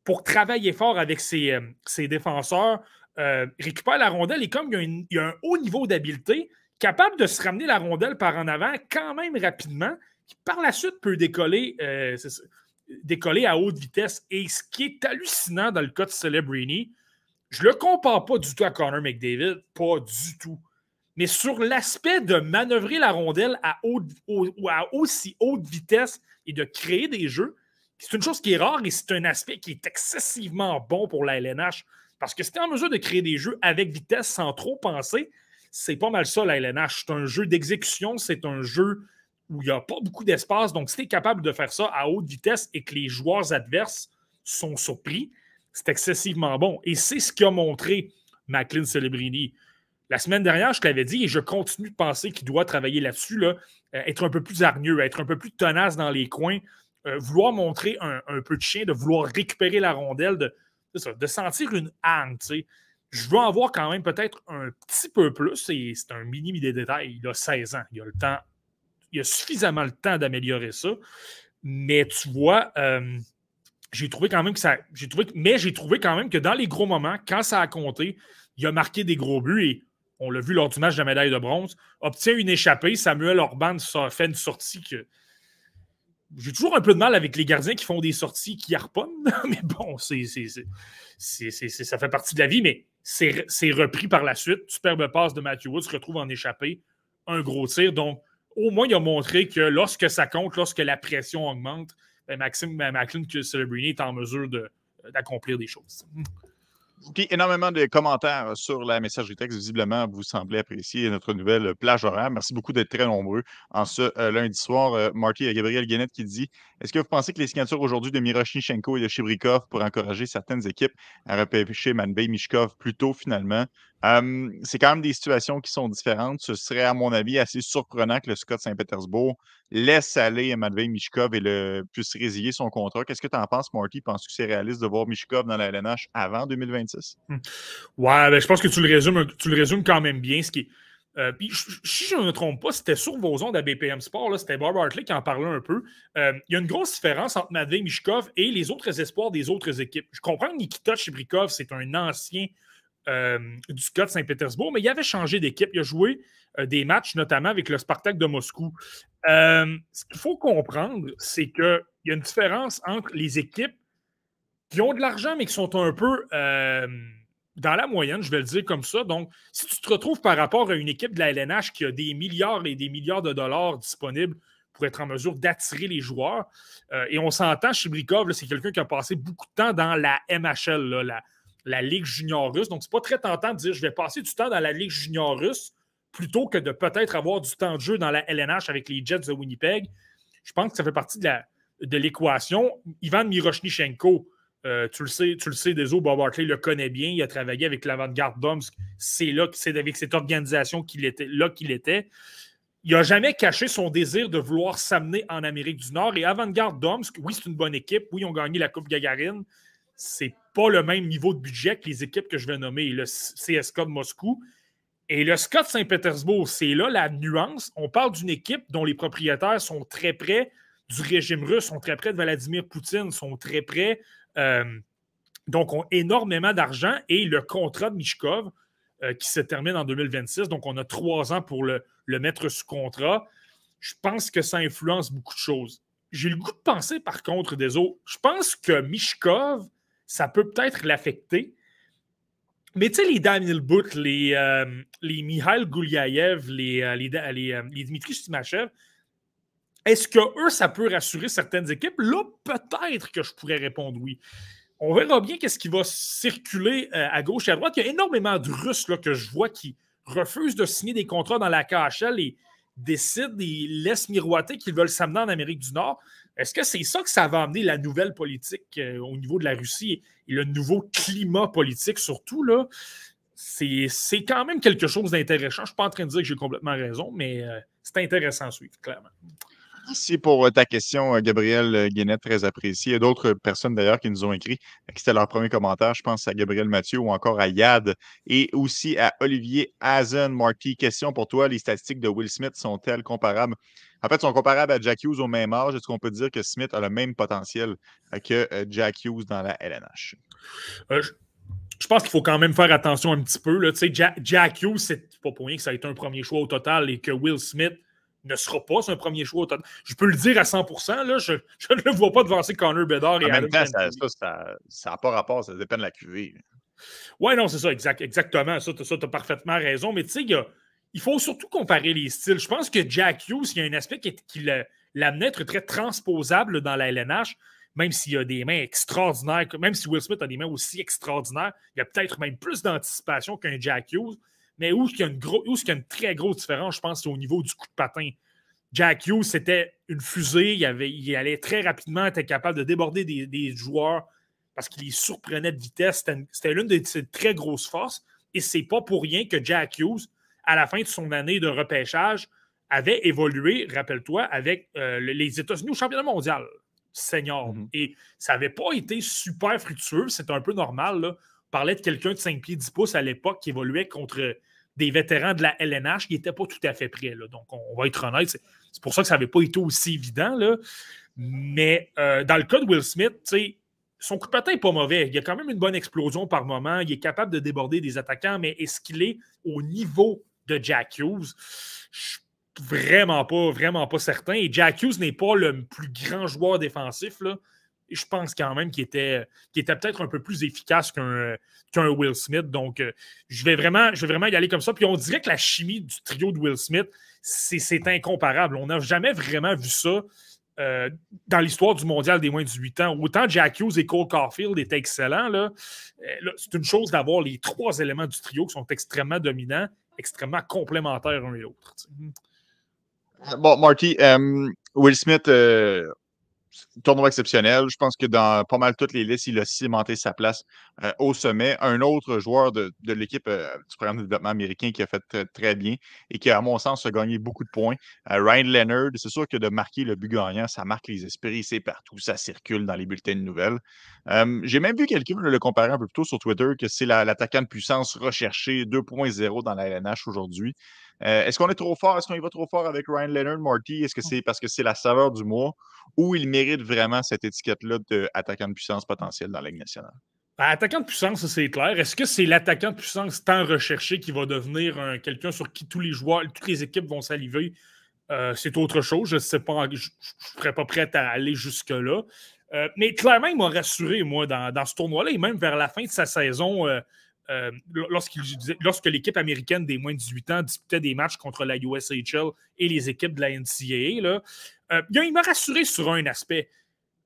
pour travailler fort avec ses, euh, défenseurs, euh, récupère la rondelle et comme il y a, un haut niveau d'habileté, capable de se ramener la rondelle par en avant quand même rapidement, qui par la suite peut décoller, décoller à haute vitesse. Et ce qui est hallucinant dans le cas de Celebrini, je le compare pas du tout à Connor McDavid, pas du tout. Mais sur l'aspect de manœuvrer la rondelle à, aussi haute vitesse et de créer des jeux, c'est une chose qui est rare et c'est un aspect qui est excessivement bon pour la LNH. Parce que si tu es en mesure de créer des jeux avec vitesse sans trop penser, c'est pas mal ça la LNH. C'est un jeu d'exécution, c'est un jeu où il n'y a pas beaucoup d'espace. Donc, si tu es capable de faire ça à haute vitesse et que les joueurs adverses sont surpris, c'est excessivement bon. Et c'est ce qu'a montré Macklin Celebrini. La semaine dernière, je l'avais dit et je continue de penser qu'il doit travailler là-dessus, là, euh, être un peu plus hargneux, être un peu plus tenace dans les coins, euh, vouloir montrer un, peu de chien, de vouloir récupérer la rondelle, de, sentir une âne. Je veux en voir quand même peut-être un petit peu plus et c'est un mini des détails. Il a 16 ans, il a le temps, il a suffisamment le temps d'améliorer ça. Mais tu vois, euh, j'ai trouvé quand même que ça. Mais j'ai trouvé quand même que dans les gros moments, quand ça a compté, il a marqué des gros buts et on l'a vu lors du match de la médaille de bronze, obtient une échappée. Samuel Orban fait une sortie que. J'ai toujours un peu de mal avec les gardiens qui font des sorties qui harponnent, mais bon, c'est, ça fait partie de la vie, mais c'est, repris par la suite. Superbe passe de Matthew Wood se retrouve en échappée. Un gros tir. Donc, au moins, il a montré que lorsque ça compte, lorsque la pression augmente, Maxime ben, Macklin Celebrini est en mesure d'accomplir des choses. Puis énormément de commentaires sur la messagerie texte. Visiblement, vous semblez apprécier notre nouvelle plage horaire. Merci beaucoup d'être très nombreux en ce euh, lundi soir. Euh, Marty et Gabriel Guénette qui dit Est-ce que vous pensez que les signatures aujourd'hui de Miroshnichenko et de Chibrikov pour encourager certaines équipes à repêcher Manbey Mishkov plus tôt finalement? C'est quand même des situations qui sont différentes. Ce serait, à mon avis, assez surprenant que le Scott Saint-Pétersbourg laisse aller Matvei Mishkov et le, puisse résilier son contrat. Qu'est-ce que tu en penses, Marty? Penses-tu que c'est réaliste de voir Mishkov dans la LNH avant 2026? Mmh. Ouais, ben, je pense que tu le résumes, tu le résumes quand même bien. Ce qui euh, si je ne me trompe pas, c'était sur vos ondes à BPM Sport, c'était Bob Hartley qui en parlait un peu. Il y a une grosse différence entre Matvei Mishkov et les autres espoirs des autres équipes. Je comprends que Nikita Chibrikov, c'est un ancien du Scott Saint-Pétersbourg, mais il avait changé d'équipe. Il a joué euh, des matchs, notamment avec le Spartak de Moscou. Euh, ce qu'il faut comprendre, c'est qu'il y a une différence entre les équipes qui ont de l'argent, mais qui sont un peu dans la moyenne, je vais le dire comme ça. Donc, si tu te retrouves par rapport à une équipe de la LNH qui a des milliards et des milliards de dollars disponibles pour être en mesure d'attirer les joueurs, et on s'entend, Chibrikov, c'est quelqu'un qui a passé beaucoup de temps dans la MHL, là, la, la Ligue junior russe. Donc, c'est pas très tentant de dire je vais passer du temps dans la Ligue junior russe plutôt que de peut-être avoir du temps de jeu dans la LNH avec les Jets de Winnipeg. Je pense que ça fait partie de l'équation. Ivan Miroshnichenko, euh, tu le sais, tu le sais, Bob Hartley le connaît bien. Il a travaillé avec l'avant-garde Domsk. C'est là, c'est avec cette organisation qu'il était, là qu'il était. Il n'a jamais caché son désir de vouloir s'amener en Amérique du Nord. Et avant-garde Domsk, oui, c'est une bonne équipe. Oui, ils ont gagné la Coupe Gagarine c'est pas le même niveau de budget que les équipes que je vais nommer, le CSK de Moscou. Et le Scott Saint-Pétersbourg, c'est là la nuance. On parle d'une équipe dont les propriétaires sont très près du régime russe, sont très près de Vladimir Poutine, sont très près, euh, donc ont énormément d'argent. Et le contrat de Mishkov, euh, qui se termine en 2026, donc on a trois ans pour le, le mettre sous contrat, je pense que ça influence beaucoup de choses. J'ai le goût de penser, par contre, des autres. Je pense que Mishkov, ça peut peut-être l'affecter. Mais tu sais, les Daniel Boot, les, euh, les Mikhail Gouliaev, les, euh, les, euh, les, Dimitri Stimachev, est-ce que eux, ça peut rassurer certaines équipes? Là, peut-être que je pourrais répondre oui. On verra bien qu'est-ce qui va circuler à gauche et à droite. Il y a énormément de Russes là, que je vois qui refusent de signer des contrats dans la KHL et décident et laissent miroiter qu'ils veulent s'amener en Amérique du Nord. Est-ce que c'est ça que ça va amener la nouvelle politique euh, au niveau de la Russie et le nouveau climat politique surtout? Là? C'est, quand même quelque chose d'intéressant. Je ne suis pas en train de dire que j'ai complètement raison, mais euh, c'est intéressant à suivre, clairement. Merci pour euh, ta question, Gabriel Guénet, très apprécié. Il y a d'autres personnes d'ailleurs qui nous ont écrit, c'était leur premier commentaire. Je pense à Gabriel Mathieu ou encore à Yad et aussi à Olivier Hazen. Marty, question pour toi. Les statistiques de Will Smith sont-elles comparables? En fait, sont comparables à Jack Hughes au même âge. Est-ce qu'on peut dire que Smith a le même potentiel euh, que euh, Jack Hughes dans la LNH? Euh, je, pense qu'il faut quand même faire attention un petit peu. Là. Jack, Jack Hughes, c'est pas pour rien que ça a été un premier choix au total et que Will Smith ne sera pas un premier choix au. Je peux le dire à 100 là, je, ne le vois pas devancer Connor Bedard et En même temps, ça n'a pas rapport, ça dépend de la QV. Oui, non, c'est ça, exact, exactement. Ça, tu as parfaitement raison. Mais tu sais, il faut surtout comparer les styles. Je pense que Jack Hughes, il y a un aspect qui, qui l'amenait à être très transposable dans la LNH, même s'il a des mains extraordinaires, même si Will Smith a des mains aussi extraordinaires, il y a peut-être même plus d'anticipation qu'un Jack Hughes. Mais où il y a une, il y a une très grosse différence, je pense, c'est au niveau du coup de patin? Jack Hughes, c'était une fusée, il, avait, il allait très rapidement, être capable de déborder des, des joueurs parce qu'il les surprenait de vitesse. C'était l'une de ses très grosses forces. Et c'est pas pour rien que Jack Hughes, à la fin de son année de repêchage, avait évolué, rappelle-toi, avec euh, les États-Unis au championnat mondial senior. Mhm. Et ça n'avait pas été super fructueux, c'est un peu normal. Là. Parlait de quelqu'un de 5 pieds 10 pouces à l'époque qui évoluait contre des vétérans de la LNH qui n'étaient pas tout à fait prêts. Donc, on, va être honnête, c'est pour ça que ça n'avait pas été aussi évident. Mais euh, dans le cas de Will Smith, son coup de patin n'est pas mauvais. Il y a quand même une bonne explosion par moment. Il est capable de déborder des attaquants, mais est-ce qu'il est au niveau de Jack Hughes? Je suis vraiment pas, vraiment pas certain. Et Jack Hughes n'est pas le plus grand joueur défensif. Je pense quand même qu'il était, était peut-être un peu plus efficace qu'un Will Smith. Donc, euh, je, vais vraiment, je vais vraiment y aller comme ça. Puis on dirait que la chimie du trio de Will Smith, c'est incomparable. On n'a jamais vraiment vu ça euh, dans l'histoire du mondial des moins de 18 ans. Autant Jack Hughes et Cole Caulfield étaient excellents. Là, c'est une chose d'avoir les trois éléments du trio qui sont extrêmement dominants, extrêmement complémentaires l'un et l'autre. Bon, Marty, Will Smith tournoi exceptionnel. Je pense que dans pas mal toutes les listes, il a cimenté sa place euh, au sommet. Un autre joueur de, l'équipe euh, du programme de développement américain qui a fait très, bien et qui, à mon sens, a gagné beaucoup de points. Euh, Ryan Leonard, c'est sûr que de marquer le but gagnant, ça marque les esprits, c'est partout, ça circule dans les bulletins de nouvelles. J'ai même vu quelqu'un le comparer un peu plus tôt sur Twitter que c'est l'attaquant de puissance recherché 2.0 dans la LNH aujourd'hui. Euh, est-ce qu'on est trop fort? Est-ce qu'on y va trop fort avec Ryan Leonard, Marty? Est-ce que c'est parce que c'est la saveur du mois ou il mérite vraiment cette étiquette-là d'attaquant de puissance potentiel dans la Ligue nationale? Ben, attaquant de puissance, c'est clair. Est-ce que c'est l'attaquant de puissance tant recherché qui va devenir quelqu'un sur qui tous les joueurs, toutes les équipes vont saliver? Euh, c'est autre chose. Je ne sais pas, je ne serais pas prêt à aller jusque-là. Euh, mais clairement, il m'a rassuré, moi, dans, dans ce tournoi-là, et même vers la fin de sa saison, euh, lorsque l'équipe américaine des moins de 18 ans disputait des matchs contre la USHL et les équipes de la NCAA, euh, il m'a rassuré sur un aspect.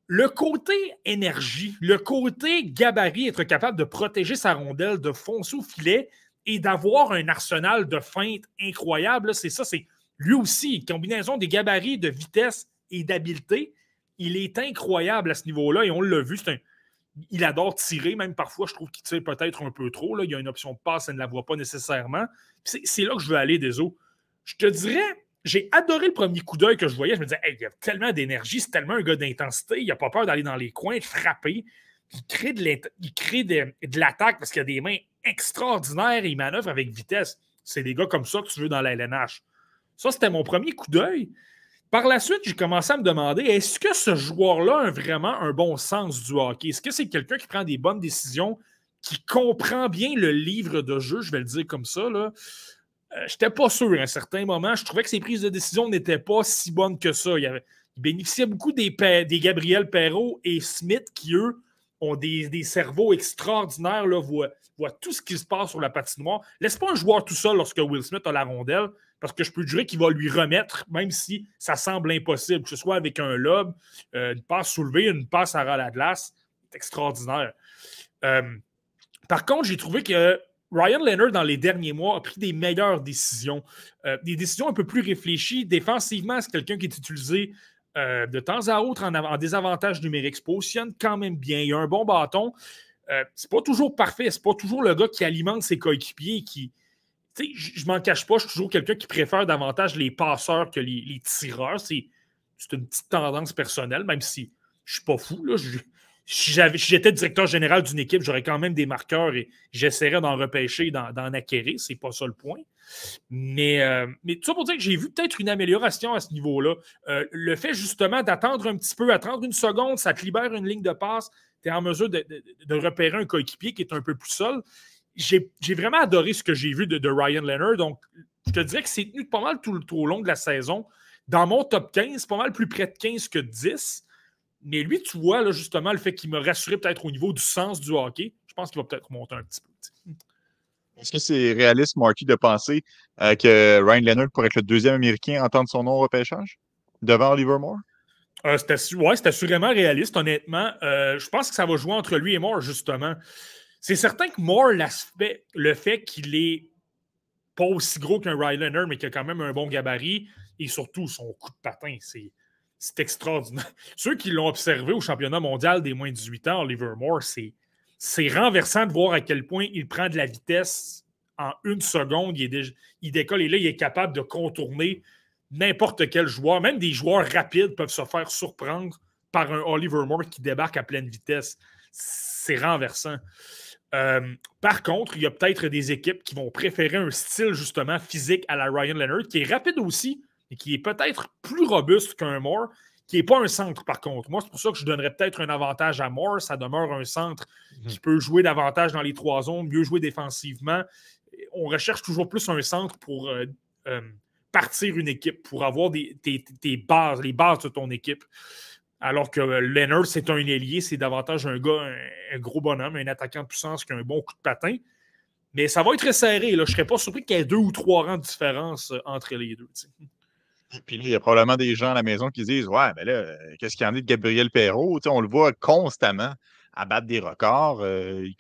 Le côté énergie, le côté gabarit, être capable de protéger sa rondelle, de foncer au filet et d'avoir un arsenal de feintes incroyable, c'est ça, c'est lui aussi, combinaison des gabarits, de vitesse et d'habileté, il est incroyable à ce niveau-là et on l'a vu, c'est un, il adore tirer, même parfois, je trouve qu'il tire peut-être un peu trop. Là. Il y a une option de passe, elle ne la voit pas nécessairement. C'est là que je veux aller, des Je te dirais, j'ai adoré le premier coup d'œil que je voyais. Je me disais, il y a tellement d'énergie, c'est tellement un gars d'intensité, il n'a pas peur d'aller dans les coins, de frapper. Il crée de l'attaque parce qu'il a des mains extraordinaires et il manœuvre avec vitesse. C'est des gars comme ça que tu veux dans la LNH. Ça, c'était mon premier coup d'œil. Par la suite, j'ai commencé à me demander est-ce que ce joueur-là a vraiment un bon sens du hockey? Est-ce que c'est quelqu'un qui prend des bonnes décisions, qui comprend bien le livre de jeu Je vais le dire comme ça. Là? Euh, je n'étais pas sûr à un certain moment. Je trouvais que ses prises de décision n'étaient pas si bonnes que ça. Il, bénéficiait beaucoup des, des, Gabriel Perrault et Smith qui, eux, ont des, cerveaux extraordinaires, là, voient, tout ce qui se passe sur la patinoire. Laisse pas un joueur tout seul lorsque Will Smith a la rondelle parce que je peux jurer qu'il va lui remettre, même si ça semble impossible, que ce soit avec un lob, euh, une passe soulevée, une passe à ras la glace. C'est extraordinaire. Euh, par contre, j'ai trouvé que Ryan Leonard, dans les derniers mois, a pris des meilleures décisions, euh, des décisions un peu plus réfléchies. Défensivement, c'est quelqu'un qui est utilisé de temps à autre en, désavantage numérique, se positionne quand même bien. Il a un bon bâton. c'est pas toujours parfait, c'est pas toujours le gars qui alimente ses coéquipiers, qui, je m'en cache pas, je suis toujours quelqu'un qui préfère davantage les passeurs que les, tireurs. C'est une petite tendance personnelle, même si je suis pas fou. Si j'étais directeur général d'une équipe, j'aurais quand même des marqueurs et j'essaierais d'en repêcher, d'en acquérir. C'est pas ça le point. Mais, euh, mais tout ça pour dire que j'ai vu peut-être une amélioration à ce niveau-là. Euh, le fait justement d'attendre un petit peu, attendre une seconde, ça te libère une ligne de passe. Tu es en mesure de, repérer un coéquipier qui est un peu plus seul j'ai vraiment adoré ce que j'ai vu de, Ryan Leonard. Donc, je te dirais que c'est tenu pas mal tout, au long de la saison. Dans mon top 15, pas mal plus près de 15 que 10. Mais lui, tu vois, là, justement, le fait qu'il me rassuré peut-être au niveau du sens du hockey, je pense qu'il va peut-être monter un petit peu. Est-ce que c'est réaliste, Marky, de penser euh, que Ryan Leonard pourrait être le deuxième Américain à entendre son nom au repêchage devant Oliver Moore? Euh, ouais, c'est assurément réaliste, honnêtement. Euh, je pense que ça va jouer entre lui et Moore, justement. C'est certain que Moore, le fait qu'il est pas aussi gros qu'un Ryliner, mais qu'il a quand même un bon gabarit et surtout son coup de patin, c'est. Extraordinaire. Ceux qui l'ont observé au championnat mondial des moins de 18 ans, Oliver Moore, c'est renversant de voir à quel point il prend de la vitesse en une seconde. Il, il décolle et là, il est capable de contourner n'importe quel joueur. Même des joueurs rapides peuvent se faire surprendre par un Oliver Moore qui débarque à pleine vitesse. C'est renversant. Euh, par contre, il y a peut-être des équipes qui vont préférer un style justement physique à la Ryan Leonard, qui est rapide aussi, et qui est peut-être plus robuste qu'un Moore, qui n'est pas un centre par contre. Moi, c'est pour ça que je donnerais peut-être un avantage à Moore. Ça demeure un centre mhm. qui peut jouer davantage dans les trois zones, mieux jouer défensivement. On recherche toujours plus un centre pour euh, euh, partir une équipe, pour avoir des, bases, les bases de ton équipe. Alors que Leonard, c'est un ailier, c'est davantage un gars, un, gros bonhomme, un attaquant de puissance qui a un bon coup de patin. Mais ça va être serré. Là. Je ne serais pas surpris qu'il y ait deux ou trois rangs de différence euh, entre les deux. Puis là, il y a probablement des gens à la maison qui disent Ouais, mais là, qu'est-ce qu'il y en a de Gabriel Perrault? on le voit constamment à battre des records.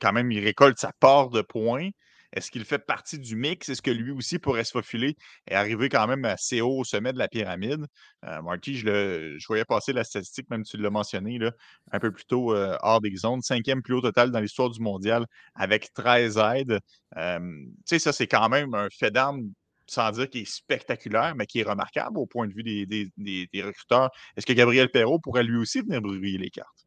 quand même, il récolte sa part de points. Est-ce qu'il fait partie du mix? Est-ce que lui aussi pourrait se faufiler et arriver quand même assez haut au sommet de la pyramide? Euh, Marty, je, voyais passer la statistique, même tu l'as mentionné là, un peu plus tôt euh, hors des zones. Cinquième plus haut total dans l'histoire du mondial avec 13 aides. Euh, tu sais, ça, c'est quand même un fait d'arme sans dire qu'il est spectaculaire, mais qui est remarquable au point de vue des, recruteurs. Est-ce que Gabriel Perrault pourrait lui aussi venir brûler les cartes?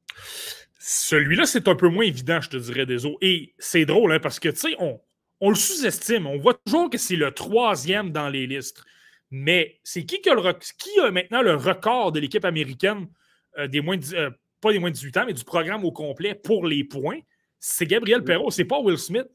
Celui-là, c'est un peu moins évident, je te dirais, des autres. Et c'est drôle, hein, parce que, tu sais, on, on le sous-estime. On voit toujours que c'est le troisième dans les listes. Mais c'est qui, qui, a, maintenant le record de l'équipe américaine euh, des moins euh, pas des moins de 18 ans, mais du programme au complet pour les points? C'est Gabriel Perrault. C'est pas Will Smith.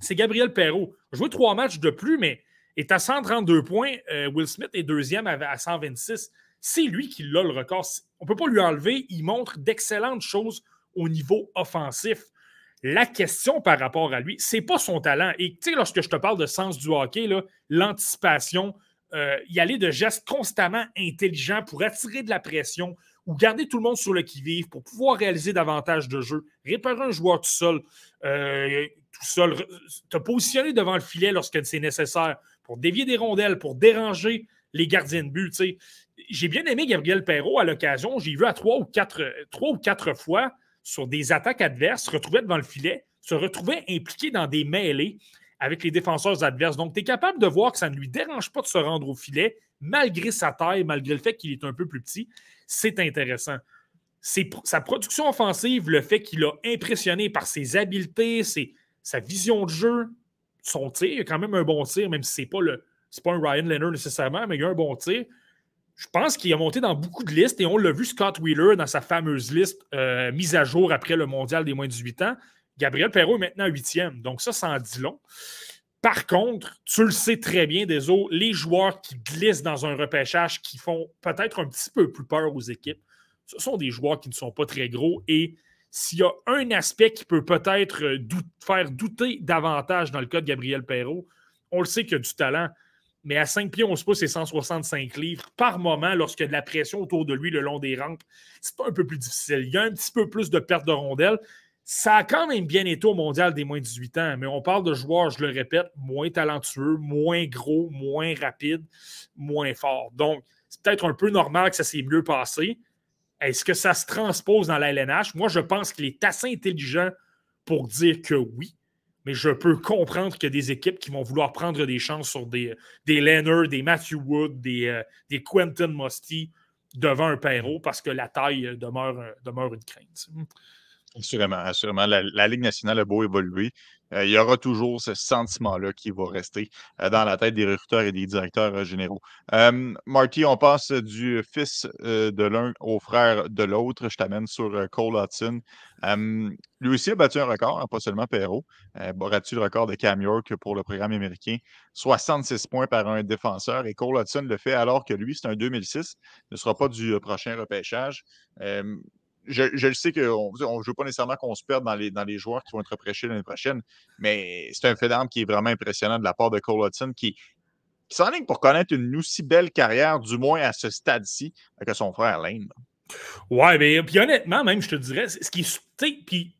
C'est Gabriel Perrault. Joué trois matchs de plus, mais est à 132 points. Euh, Will Smith est deuxième à 126. C'est lui qui a le record. On ne peut pas lui enlever. Il montre d'excellentes choses au niveau offensif. La question par rapport à lui, c'est pas son talent. Et tu sais, lorsque je te parle de sens du hockey, l'anticipation, euh, y aller de gestes constamment intelligents pour attirer de la pression ou garder tout le monde sur le qui-vive pour pouvoir réaliser davantage de jeux, réparer un joueur tout seul, euh, tout seul, te positionner devant le filet lorsque c'est nécessaire pour dévier des rondelles, pour déranger les gardiens de but. J'ai bien aimé Gabriel Perrault à l'occasion. J'ai vu à trois ou quatre, fois sur des attaques adverses, se retrouvait devant le filet, se retrouvait impliqué dans des mêlées avec les défenseurs adverses. Donc, tu es capable de voir que ça ne lui dérange pas de se rendre au filet, malgré sa taille, malgré le fait qu'il est un peu plus petit. C'est intéressant. sa production offensive, le fait qu'il a impressionné par ses habiletés, sa vision de jeu, son tir, il a quand même un bon tir, même si ce n'est pas, pas un Ryan Leonard nécessairement, mais il a un bon tir je pense qu'il a monté dans beaucoup de listes et on l'a vu Scott Wheeler dans sa fameuse liste euh, mise à jour après le mondial des moins de 18 ans. Gabriel Perrault est maintenant huitième. Donc, ça, ça en dit long. Par contre, tu le sais très bien, des les joueurs qui glissent dans un repêchage qui font peut-être un petit peu plus peur aux équipes, ce sont des joueurs qui ne sont pas très gros. Et s'il y a un aspect qui peut peut-être euh, faire douter davantage dans le cas de Gabriel Perrault, on le sait qu'il a du talent mais à 5 pieds 11 pouces et 165 livres par moment, lorsqu'il y a de la pression autour de lui le long des rampes, c'est un peu plus difficile. Il y a un petit peu plus de perte de rondelles. Ça a quand même bien été au mondial des moins de 18 ans, mais on parle de joueurs, je le répète, moins talentueux, moins gros, moins rapides, moins forts. Donc, c'est peut-être un peu normal que ça s'est mieux passé. Est-ce que ça se transpose dans la LNH? Moi, je pense qu'il est assez intelligent pour dire que oui mais je peux comprendre qu'il y a des équipes qui vont vouloir prendre des chances sur des, des Leonard, des Matthew Wood, des, euh, Quentin Musty devant un Perrault parce que la taille demeure, demeure une crainte. Assurément, assurément. La, Ligue nationale a beau évoluer. Euh, il y aura toujours ce sentiment-là qui va rester euh, dans la tête des recruteurs et des directeurs euh, généraux. Marty, on passe du fils de l'un au frère de l'autre. Je t'amène sur Cole Hudson. lui aussi a battu un record, hein, pas seulement Perrault. battu le record de Cam York pour le programme américain. 66 points par un défenseur. Et Cole Hudson le fait alors que lui, c'est un 2006, ne sera pas du prochain repêchage je, je sais qu'on ne veut pas nécessairement qu'on se perde dans les, joueurs qui vont être repêchés l'année prochaine, mais c'est un fait d'arme qui est vraiment impressionnant de la part de Cole Hudson qui, qui s'enligne pour connaître une aussi belle carrière, du moins à ce stade-ci, que son frère Lane. Ouais, mais puis honnêtement, même, je te dirais, ce qui puis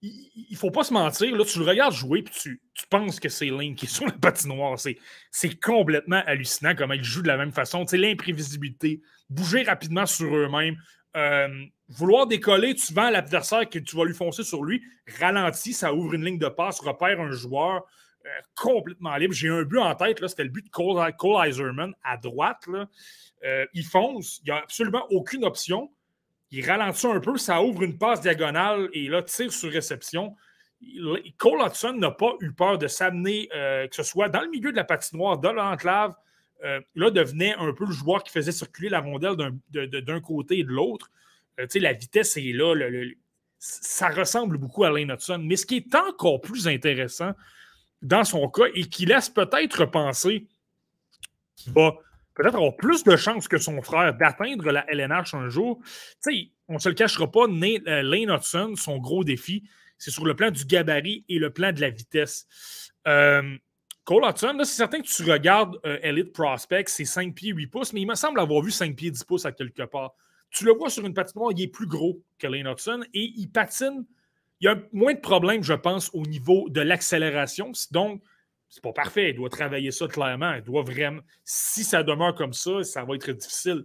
il ne faut pas se mentir, là, tu le regardes jouer puis tu, tu penses que c'est Lane qui est sur la patinoire. C'est complètement hallucinant comment il joue de la même façon. L'imprévisibilité, bouger rapidement sur eux-mêmes, euh, vouloir décoller, tu vends l'adversaire que tu vas lui foncer sur lui, ralentit, ça ouvre une ligne de passe, repère un joueur euh, complètement libre. J'ai un but en tête, c'était le but de Cole, Cole à droite. Euh, il fonce, il n'y a absolument aucune option. Il ralentit un peu, ça ouvre une passe diagonale et là, tire sur réception. Cole Hudson n'a pas eu peur de s'amener, que ce soit dans le milieu de la patinoire, dans l'enclave, euh, là, devenait un peu le joueur qui faisait circuler la rondelle d'un côté et de l'autre. Euh, la vitesse est là. ça ressemble beaucoup à Lane Hudson. Mais ce qui est encore plus intéressant dans son cas et qui laisse peut-être penser qu'il va peut-être avoir plus de chances que son frère d'atteindre la LNH un jour. on ne se le cachera pas, euh, Lane Hudson, son gros défi, c'est sur le plan du gabarit et le plan de la vitesse. Cole Hudson, là, c'est certain que tu regardes euh, Elite Prospect, c'est 5 pieds 8 pouces, mais il me semble avoir vu 5 pieds 10 pouces à quelque part. Tu le vois sur une patinoire, il est plus gros que Lane Hudson et il patine. Il y a moins de problèmes, je pense, au niveau de l'accélération. Donc, c'est pas parfait. Il doit travailler ça clairement. Il doit vraiment. Si ça demeure comme ça, ça va être difficile.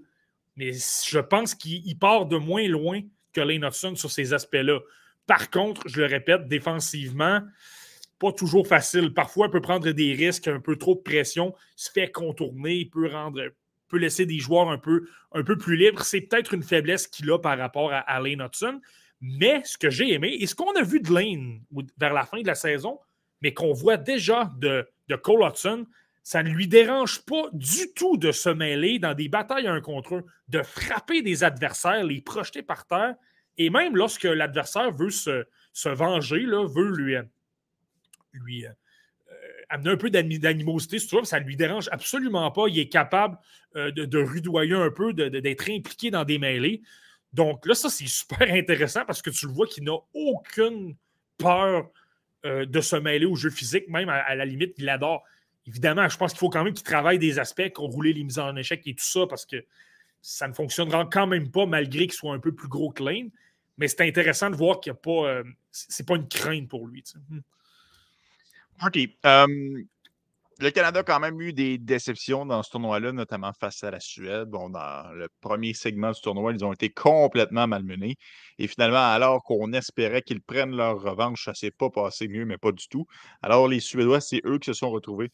Mais je pense qu'il part de moins loin que Lane Hudson sur ces aspects-là. Par contre, je le répète, défensivement, pas toujours facile. Parfois, il peut prendre des risques, un peu trop de pression, se fait contourner, peut rendre peut laisser des joueurs un peu, un peu plus libres. C'est peut-être une faiblesse qu'il a par rapport à, Lane Hudson. Mais ce que j'ai aimé, et ce qu'on a vu de Lane vers la fin de la saison, mais qu'on voit déjà de, de Cole Hudson, ça ne lui dérange pas du tout de se mêler dans des batailles un contre un, de frapper des adversaires, les projeter par terre. Et même lorsque l'adversaire veut se, se venger, là, veut lui, lui euh, amener un peu d'animosité, si tu ça ne lui dérange absolument pas. Il est capable euh, de, rudoyer un peu, d'être impliqué dans des mêlées. Donc là, ça, c'est super intéressant parce que tu le vois qu'il n'a aucune peur euh, de se mêler au jeu physique, même à, la limite, il adore. Évidemment, je pense qu'il faut quand même qu'il travaille des aspects, qu'on roule les mises en échec et tout ça, parce que ça ne fonctionnera quand même pas malgré qu'il soit un peu plus gros que Lane. Mais c'est intéressant de voir qu'il n'y a pas. Euh, c'est pas une crainte pour lui. Hmm. Marty, le Canada a quand même eu des déceptions dans ce tournoi-là, notamment face à la Suède. Bon, dans le premier segment du tournoi, ils ont été complètement malmenés. Et finalement, alors qu'on espérait qu'ils prennent leur revanche, ça s'est pas passé mieux, mais pas du tout. Alors, les Suédois, c'est eux qui se sont retrouvés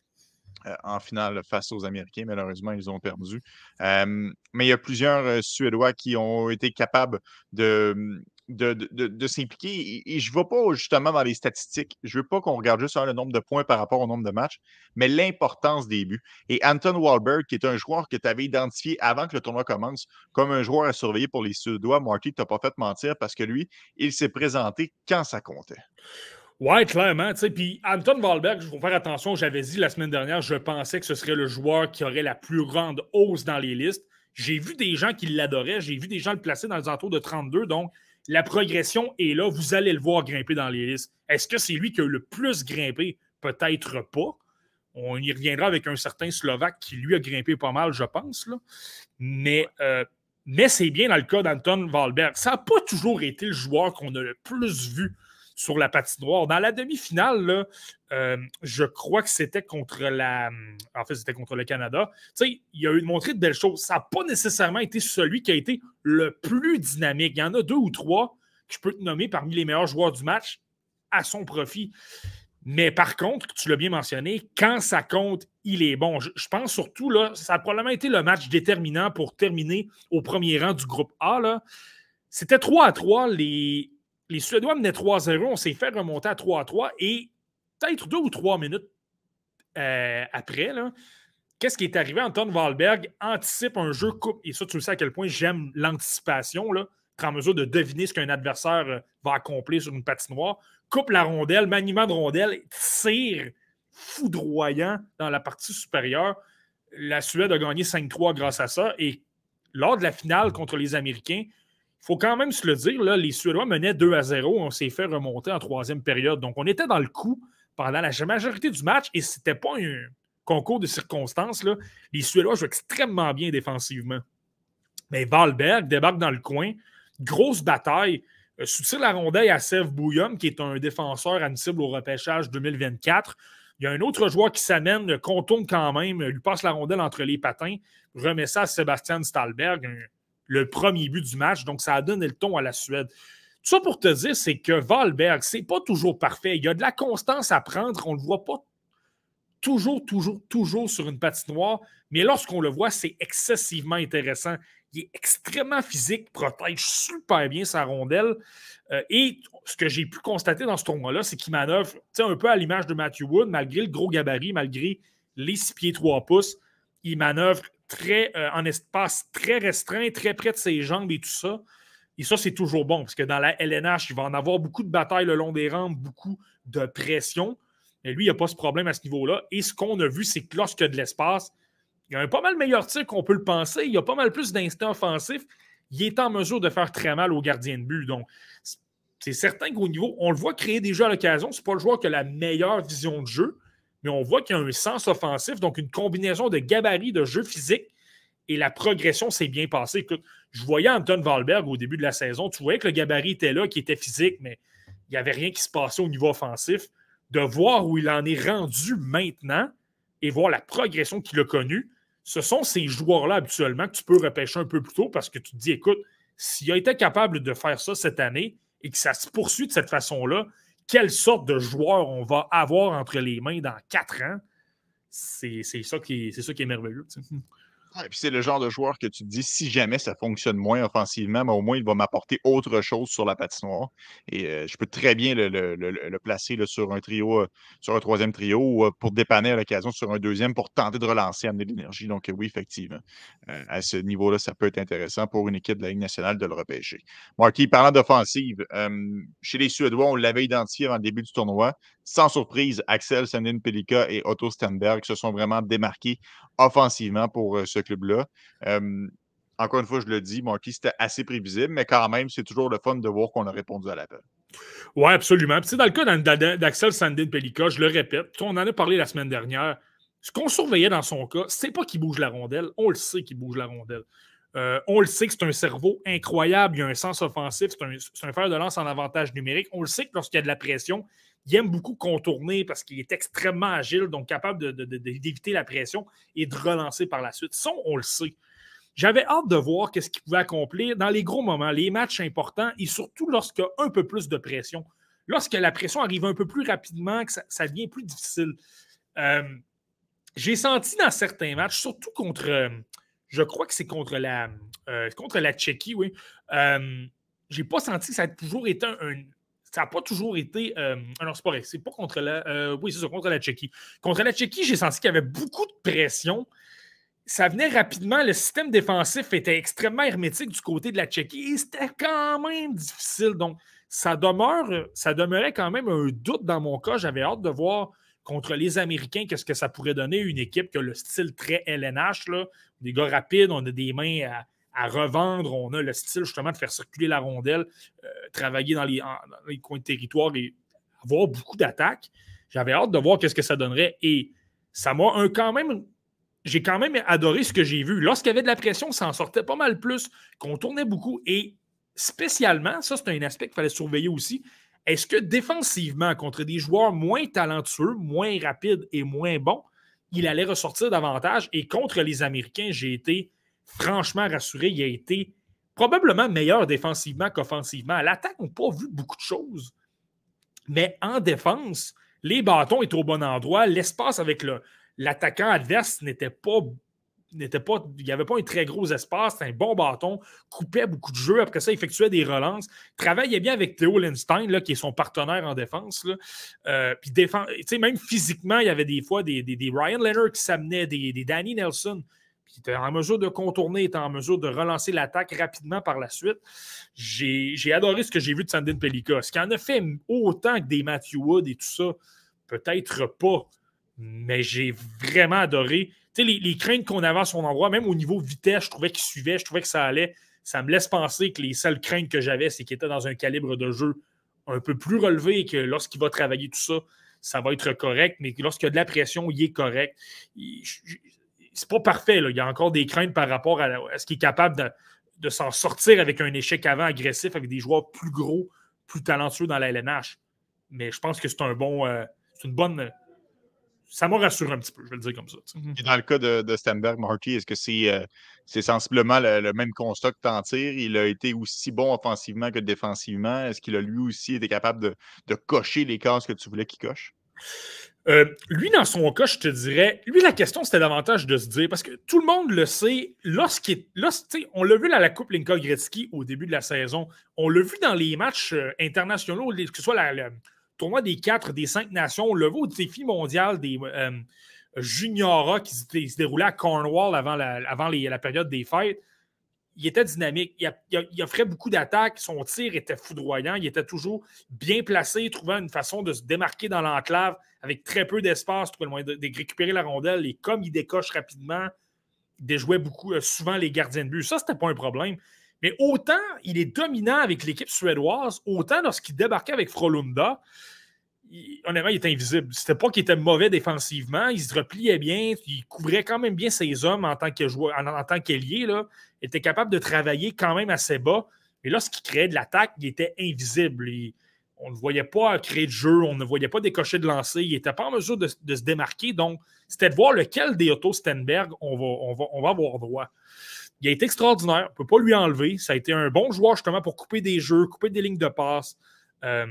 euh, en finale face aux Américains. Malheureusement, ils ont perdu. mais il y a plusieurs euh, Suédois qui ont été capables de, de, s'impliquer. Et, je ne vais pas justement dans les statistiques. Je ne veux pas qu'on regarde juste le nombre de points par rapport au nombre de matchs, mais l'importance des buts. Et Anton Wahlberg, qui est un joueur que tu avais identifié avant que le tournoi commence comme un joueur à surveiller pour les Suédois, Marty, tu pas fait mentir parce que lui, il s'est présenté quand ça comptait. Ouais, clairement. Puis Anton Wahlberg, il faut faire attention, j'avais dit la semaine dernière, je pensais que ce serait le joueur qui aurait la plus grande hausse dans les listes. J'ai vu des gens qui l'adoraient, j'ai vu des gens le placer dans les entours de 32, donc la progression est là. Vous allez le voir grimper dans les listes. Est-ce que c'est lui qui a le plus grimpé? Peut-être pas. On y reviendra avec un certain Slovaque qui, lui, a grimpé pas mal, je pense. Là. Mais, euh, mais c'est bien dans le cas d'Anton Valberg. Ça n'a pas toujours été le joueur qu'on a le plus vu sur la patinoire. Dans la demi-finale, euh, je crois que c'était contre la. En fait, c'était contre le Canada. Tu sais, il a eu montré de belles choses. Ça n'a pas nécessairement été celui qui a été le plus dynamique. Il y en a deux ou trois que je peux te nommer parmi les meilleurs joueurs du match à son profit. Mais par contre, tu l'as bien mentionné, quand ça compte, il est bon. Je, pense surtout, là, ça a probablement été le match déterminant pour terminer au premier rang du groupe A. C'était 3 à 3. Les, les Suédois menaient 3-0, on s'est fait remonter à 3-3 et peut-être deux ou trois minutes euh, après, qu'est-ce qui est arrivé? Anton Wahlberg anticipe un jeu coupe. Et ça, tu sais à quel point j'aime l'anticipation, là, en mesure de deviner ce qu'un adversaire euh, va accomplir sur une patinoire. Coupe la rondelle, maniement de rondelle, tire foudroyant dans la partie supérieure. La Suède a gagné 5-3 grâce à ça. Et lors de la finale contre les Américains, faut quand même se le dire, les Suédois menaient 2 à 0. On s'est fait remonter en troisième période. Donc, on était dans le coup pendant la majorité du match et ce n'était pas un concours de circonstances. Les Suédois jouent extrêmement bien défensivement. Mais Valberg débarque dans le coin. Grosse bataille. Euh, soutient la rondelle à Sev Bouillum, qui est un défenseur admissible au repêchage 2024. Il y a un autre joueur qui s'amène, contourne quand même, lui passe la rondelle entre les patins, remet ça à Sébastien Stahlberg, le premier but du match. Donc, ça a donné le ton à la Suède. Tout ça pour te dire, c'est que Valberg, c'est pas toujours parfait. Il y a de la constance à prendre. On ne le voit pas toujours, toujours, toujours sur une patinoire. Mais lorsqu'on le voit, c'est excessivement intéressant. Il est extrêmement physique, protège super bien sa rondelle. Euh, et ce que j'ai pu constater dans ce tournoi-là, c'est qu'il manœuvre un peu à l'image de Matthew Wood, malgré le gros gabarit, malgré les 6 pieds 3 pouces. Il manœuvre très, euh, en espace très restreint, très près de ses jambes et tout ça. Et ça, c'est toujours bon, parce que dans la LNH, il va en avoir beaucoup de batailles le long des rampes, beaucoup de pression. Mais lui, il n'y a pas ce problème à ce niveau-là. Et ce qu'on a vu, c'est que lorsqu'il y a de l'espace, il a un pas mal meilleur tir qu'on peut le penser. Il a pas mal plus d'instinct offensif. Il est en mesure de faire très mal au gardien de but. Donc, c'est certain qu'au niveau, on le voit créer des jeux à l'occasion. Ce n'est pas le joueur qui a la meilleure vision de jeu, mais on voit qu'il y a un sens offensif, donc une combinaison de gabarit, de jeu physique, et la progression s'est bien passée. Écoute, je voyais Anton Valberg au début de la saison, tu voyais que le gabarit était là, qui était physique, mais il n'y avait rien qui se passait au niveau offensif. De voir où il en est rendu maintenant et voir la progression qu'il a connue, ce sont ces joueurs-là habituellement que tu peux repêcher un peu plus tôt parce que tu te dis, écoute, s'il a été capable de faire ça cette année et que ça se poursuit de cette façon-là, quelle sorte de joueur on va avoir entre les mains dans quatre ans? C'est ça, qui est, ça qui est merveilleux. Puis c'est le genre de joueur que tu te dis, si jamais ça fonctionne moins offensivement, mais au moins il va m'apporter autre chose sur la patinoire. Et euh, je peux très bien le, placer sur un trio, euh, sur un troisième trio ou euh, pour dépanner à l'occasion sur un deuxième pour tenter de relancer, amener de l'énergie. Donc oui, effectivement, à ce niveau-là, ça peut être intéressant pour une équipe de la Ligue nationale de le repêcher. Marky, parlant d'offensive, chez les Suédois, on l'avait identifié avant le début du tournoi. Sans surprise, Axel Sandin Pelika et Otto Stenberg se sont vraiment démarqués offensivement pour ce club-là. encore une fois, je le dis, Marquis, c'était assez prévisible, mais quand même, c'est toujours le fun de voir qu'on a répondu à l'appel. Oui, absolument. Puis, dans le cas d'Axel Sandin Pelika, je le répète, on en a parlé la semaine dernière. Ce qu'on surveillait dans son cas, c'est pas qu'il bouge la rondelle, on le sait qu'il bouge la rondelle. Euh, on le sait que c'est un cerveau incroyable, il a un sens offensif, c'est un, un, fer de lance en avantage numérique. On le sait que lorsqu'il y a de la pression, il aime beaucoup contourner parce qu'il est extrêmement agile, donc capable d'éviter la pression et de relancer par la suite. Ça, on le sait. J'avais hâte de voir ce qu'il pouvait accomplir dans les gros moments, les matchs importants et surtout lorsqu'il y a un peu plus de pression. Lorsque la pression arrive un peu plus rapidement, que ça, devient plus difficile. Euh, j'ai senti dans certains matchs, surtout contre, je crois que c'est contre la, euh, contre la Tchéquie, oui. Euh, j'ai pas senti que ça a toujours été un, ça n'a pas toujours été. Euh, non, c'est pas vrai. C'est pas contre la. Euh, oui, c'est ça, contre la Tchéquie. Contre la Tchéquie, j'ai senti qu'il y avait beaucoup de pression. Ça venait rapidement. Le système défensif était extrêmement hermétique du côté de la Tchéquie et c'était quand même difficile. Donc, ça, demeure, ça demeurait quand même un doute dans mon cas. J'avais hâte de voir contre les Américains qu'est-ce que ça pourrait donner. Une équipe qui a le style très LNH, là, des gars rapides, on a des mains à à revendre. On a le style justement de faire circuler la rondelle, euh, travailler dans les, coins de territoire et avoir beaucoup d'attaques. J'avais hâte de voir qu'est-ce que ça donnerait. Et ça m'a quand même. J'ai quand même adoré ce que j'ai vu. Lorsqu'il y avait de la pression, ça en sortait pas mal plus, qu'on tournait beaucoup. Et spécialement, ça, c'est un aspect qu'il fallait surveiller aussi. Est-ce que défensivement, contre des joueurs moins talentueux, moins rapides et moins bons, il allait ressortir davantage? Et contre les Américains, j'ai été franchement rassuré. Il a été probablement meilleur défensivement qu'offensivement. À l'attaque, on n'a pas vu beaucoup de choses. Mais en défense, les bâtons étaient au bon endroit. L'espace avec l'attaquant adverse n'était pas. Il n'y avait pas un très gros espace, c'était un bon bâton, coupait beaucoup de jeux. Après ça, effectuait des relances, travaillait bien avec Théo Lindstein, qui est son partenaire en défense. Euh, même physiquement, il y avait des fois des, Ryan Leonard qui s'amenaient, des Danny Nelson qui était en mesure de contourner, était en mesure de relancer l'attaque rapidement par la suite. J'ai adoré ce que j'ai vu de Sandin Pelika. Ce qui en a fait autant que des Matthew Wood et tout ça, peut-être pas, mais j'ai vraiment adoré. Tu sais, les, craintes qu'on avait à son endroit, même au niveau vitesse, je trouvais qu'il suivait, je trouvais que ça allait. Ça me laisse penser que les seules craintes que j'avais, c'est qu'il était dans un calibre de jeu un peu plus relevé et que lorsqu'il va travailler tout ça, ça va être correct, mais lorsqu'il y a de la pression, il est correct c'est pas parfait. Il y a encore des craintes par rapport à, ce qu'il est capable de, s'en sortir avec un échec avant agressif, avec des joueurs plus gros, plus talentueux dans la LNH. Mais je pense que c'est un bon. Euh, c'est une bonne. Ça m'a rassuré un petit peu, je vais le dire comme ça. Et dans le cas de, de Stenberg, Marty, est-ce que c'est euh, sensiblement le, même constat que tu en tires? Il a été aussi bon offensivement que défensivement. Est-ce qu'il a lui aussi été capable de, de cocher les cases que tu voulais qu'il coche? Euh, lui, dans son cas, je te dirais, lui, la question, c'était davantage de se dire, parce que tout le monde le sait, lorsqu'il on l'a vu dans la Coupe Linka Gretzky au début de la saison, on l'a vu dans les matchs euh, internationaux, que ce soit le tournoi des quatre, des cinq nations, on l'a vu au défi mondial des euh, Juniora qui se, déroulait à Cornwall avant la période des fêtes il était dynamique. Il, offrait beaucoup d'attaques. Son tir était foudroyant. Il était toujours bien placé, trouvant une façon de se démarquer dans l'enclave avec très peu d'espace, de, de, récupérer la rondelle. Et comme il décoche rapidement, il déjouait beaucoup, euh, souvent les gardiens de but. Ça, c'était pas un problème. Mais autant il est dominant avec l'équipe suédoise, autant lorsqu'il débarquait avec Frolunda, honnêtement, il était invisible. C'était pas qu'il était mauvais défensivement. Il se repliait bien. Il couvrait quand même bien ses hommes en tant que qu'ailier. Il était capable de travailler quand même assez bas. Mais lorsqu'il créait de l'attaque, il était invisible. on ne voyait pas créer de jeu, on ne voyait pas décocher de lancer. Il n'était pas en mesure de, se démarquer. Donc, c'était de voir lequel des Otto Stenberg on va avoir droit. Il a été extraordinaire. On ne peut pas lui enlever. Ça a été un bon joueur justement pour couper des jeux, couper des lignes de passe. Euh,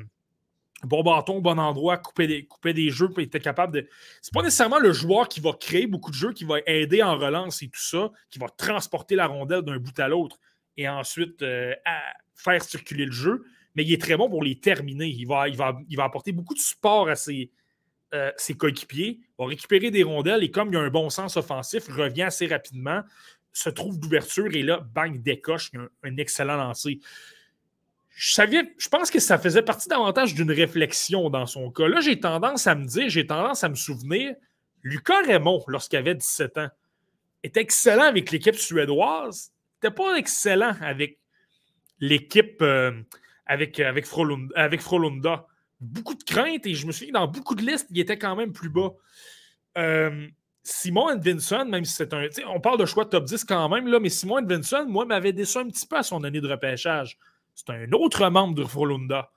bon bâton, bon endroit, couper des, couper des jeux, puis était capable de. C'est pas nécessairement le joueur qui va créer beaucoup de jeux, qui va aider en relance et tout ça, qui va transporter la rondelle d'un bout à l'autre et ensuite euh, faire circuler le jeu, mais il est très bon pour les terminer. Il va, il il apporter beaucoup de support à ses, euh, ses coéquipiers, va récupérer des rondelles et comme il a un bon sens offensif, revient assez rapidement, se trouve d'ouverture et là, bang, décoche, un, un excellent lancer je je pense que ça faisait partie davantage d'une réflexion dans son cas. Là, j'ai tendance à me dire, j'ai tendance à me souvenir, Lucas Raymond, lorsqu'il avait 17 ans, était excellent avec l'équipe suédoise, n'était pas excellent avec l'équipe euh, avec, Frolunda, avec Frolunda. Beaucoup de craintes et je me suis dit, dans beaucoup de listes, il était quand même plus bas. Euh, Simon Edvinson, même si c'est un. On parle de choix top 10 quand même, là, mais Simon Edvinson, moi, m'avait déçu un petit peu à son année de repêchage c'est un autre membre de Frolunda.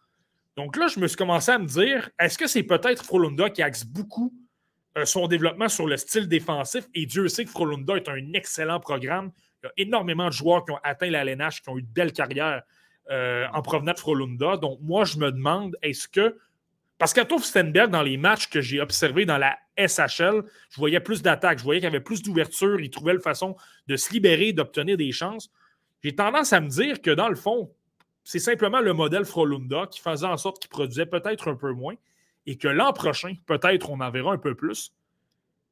Donc là, je me suis commencé à me dire, est-ce que c'est peut-être Frolunda qui axe beaucoup euh, son développement sur le style défensif? Et Dieu sait que Frolunda est un excellent programme. Il y a énormément de joueurs qui ont atteint la LNH, qui ont eu de belles carrières euh, en provenant de Frolunda. Donc moi, je me demande, est-ce que... Parce qu'à Stenberg, dans les matchs que j'ai observés dans la SHL, je voyais plus d'attaques, je voyais qu'il y avait plus d'ouverture, il trouvait une façon de se libérer, d'obtenir des chances. J'ai tendance à me dire que dans le fond, c'est simplement le modèle Frolunda qui faisait en sorte qu'il produisait peut-être un peu moins et que l'an prochain, peut-être on en verra un peu plus.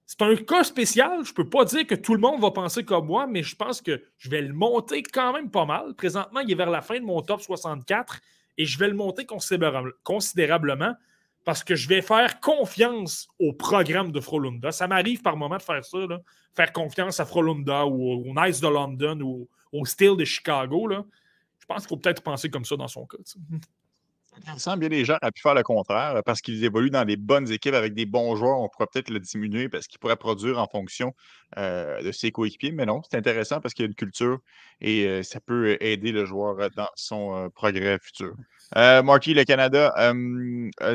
C'est un cas spécial. Je ne peux pas dire que tout le monde va penser comme moi, mais je pense que je vais le monter quand même pas mal. Présentement, il est vers la fin de mon top 64 et je vais le monter considérablement parce que je vais faire confiance au programme de Frolunda. Ça m'arrive par moment de faire ça, faire confiance à Frolunda ou au Nice de London ou au Steel de Chicago. Pense qu'il faut peut-être penser comme ça dans son cas. Intéressant, bien les gens auraient pu faire le contraire euh, parce qu'ils évoluent dans des bonnes équipes avec des bons joueurs. On pourrait peut-être le diminuer parce qu'il pourrait produire en fonction euh, de ses coéquipiers. Mais non, c'est intéressant parce qu'il y a une culture et euh, ça peut aider le joueur dans son progrès futur. Marty, le Canada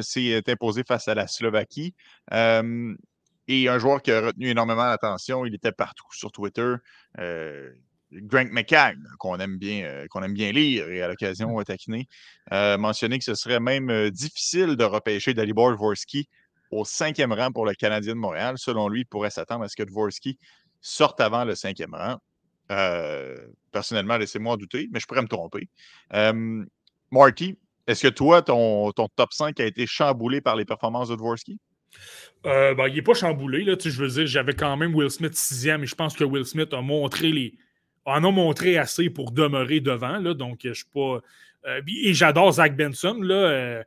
s'est imposé face à la Slovaquie. et un joueur qui a retenu énormément l'attention, il était partout sur Twitter. Grant McCann, qu'on aime, bien, euh, qu'on aime bien lire et à l'occasion taquiner, a mentionné que ce serait même euh, difficile de repêcher Dalibor Dvorsky au cinquième rang pour le Canadien de Montréal. Selon lui, il pourrait s'attendre à ce que Dvorsky sorte avant le cinquième rang. Euh, personnellement, laissez-moi en douter, mais je pourrais me tromper. Marty, est-ce que toi, ton, ton, top 5 a été chamboulé par les performances de Dvorsky? Ben, il n'est pas chamboulé. Là, je veux dire, j'avais quand même Will Smith sixième et je pense que Will Smith a montré les, en a montré assez pour demeurer devant. Donc, je suis pas. Euh, et j'adore Zach Benson. Là, euh,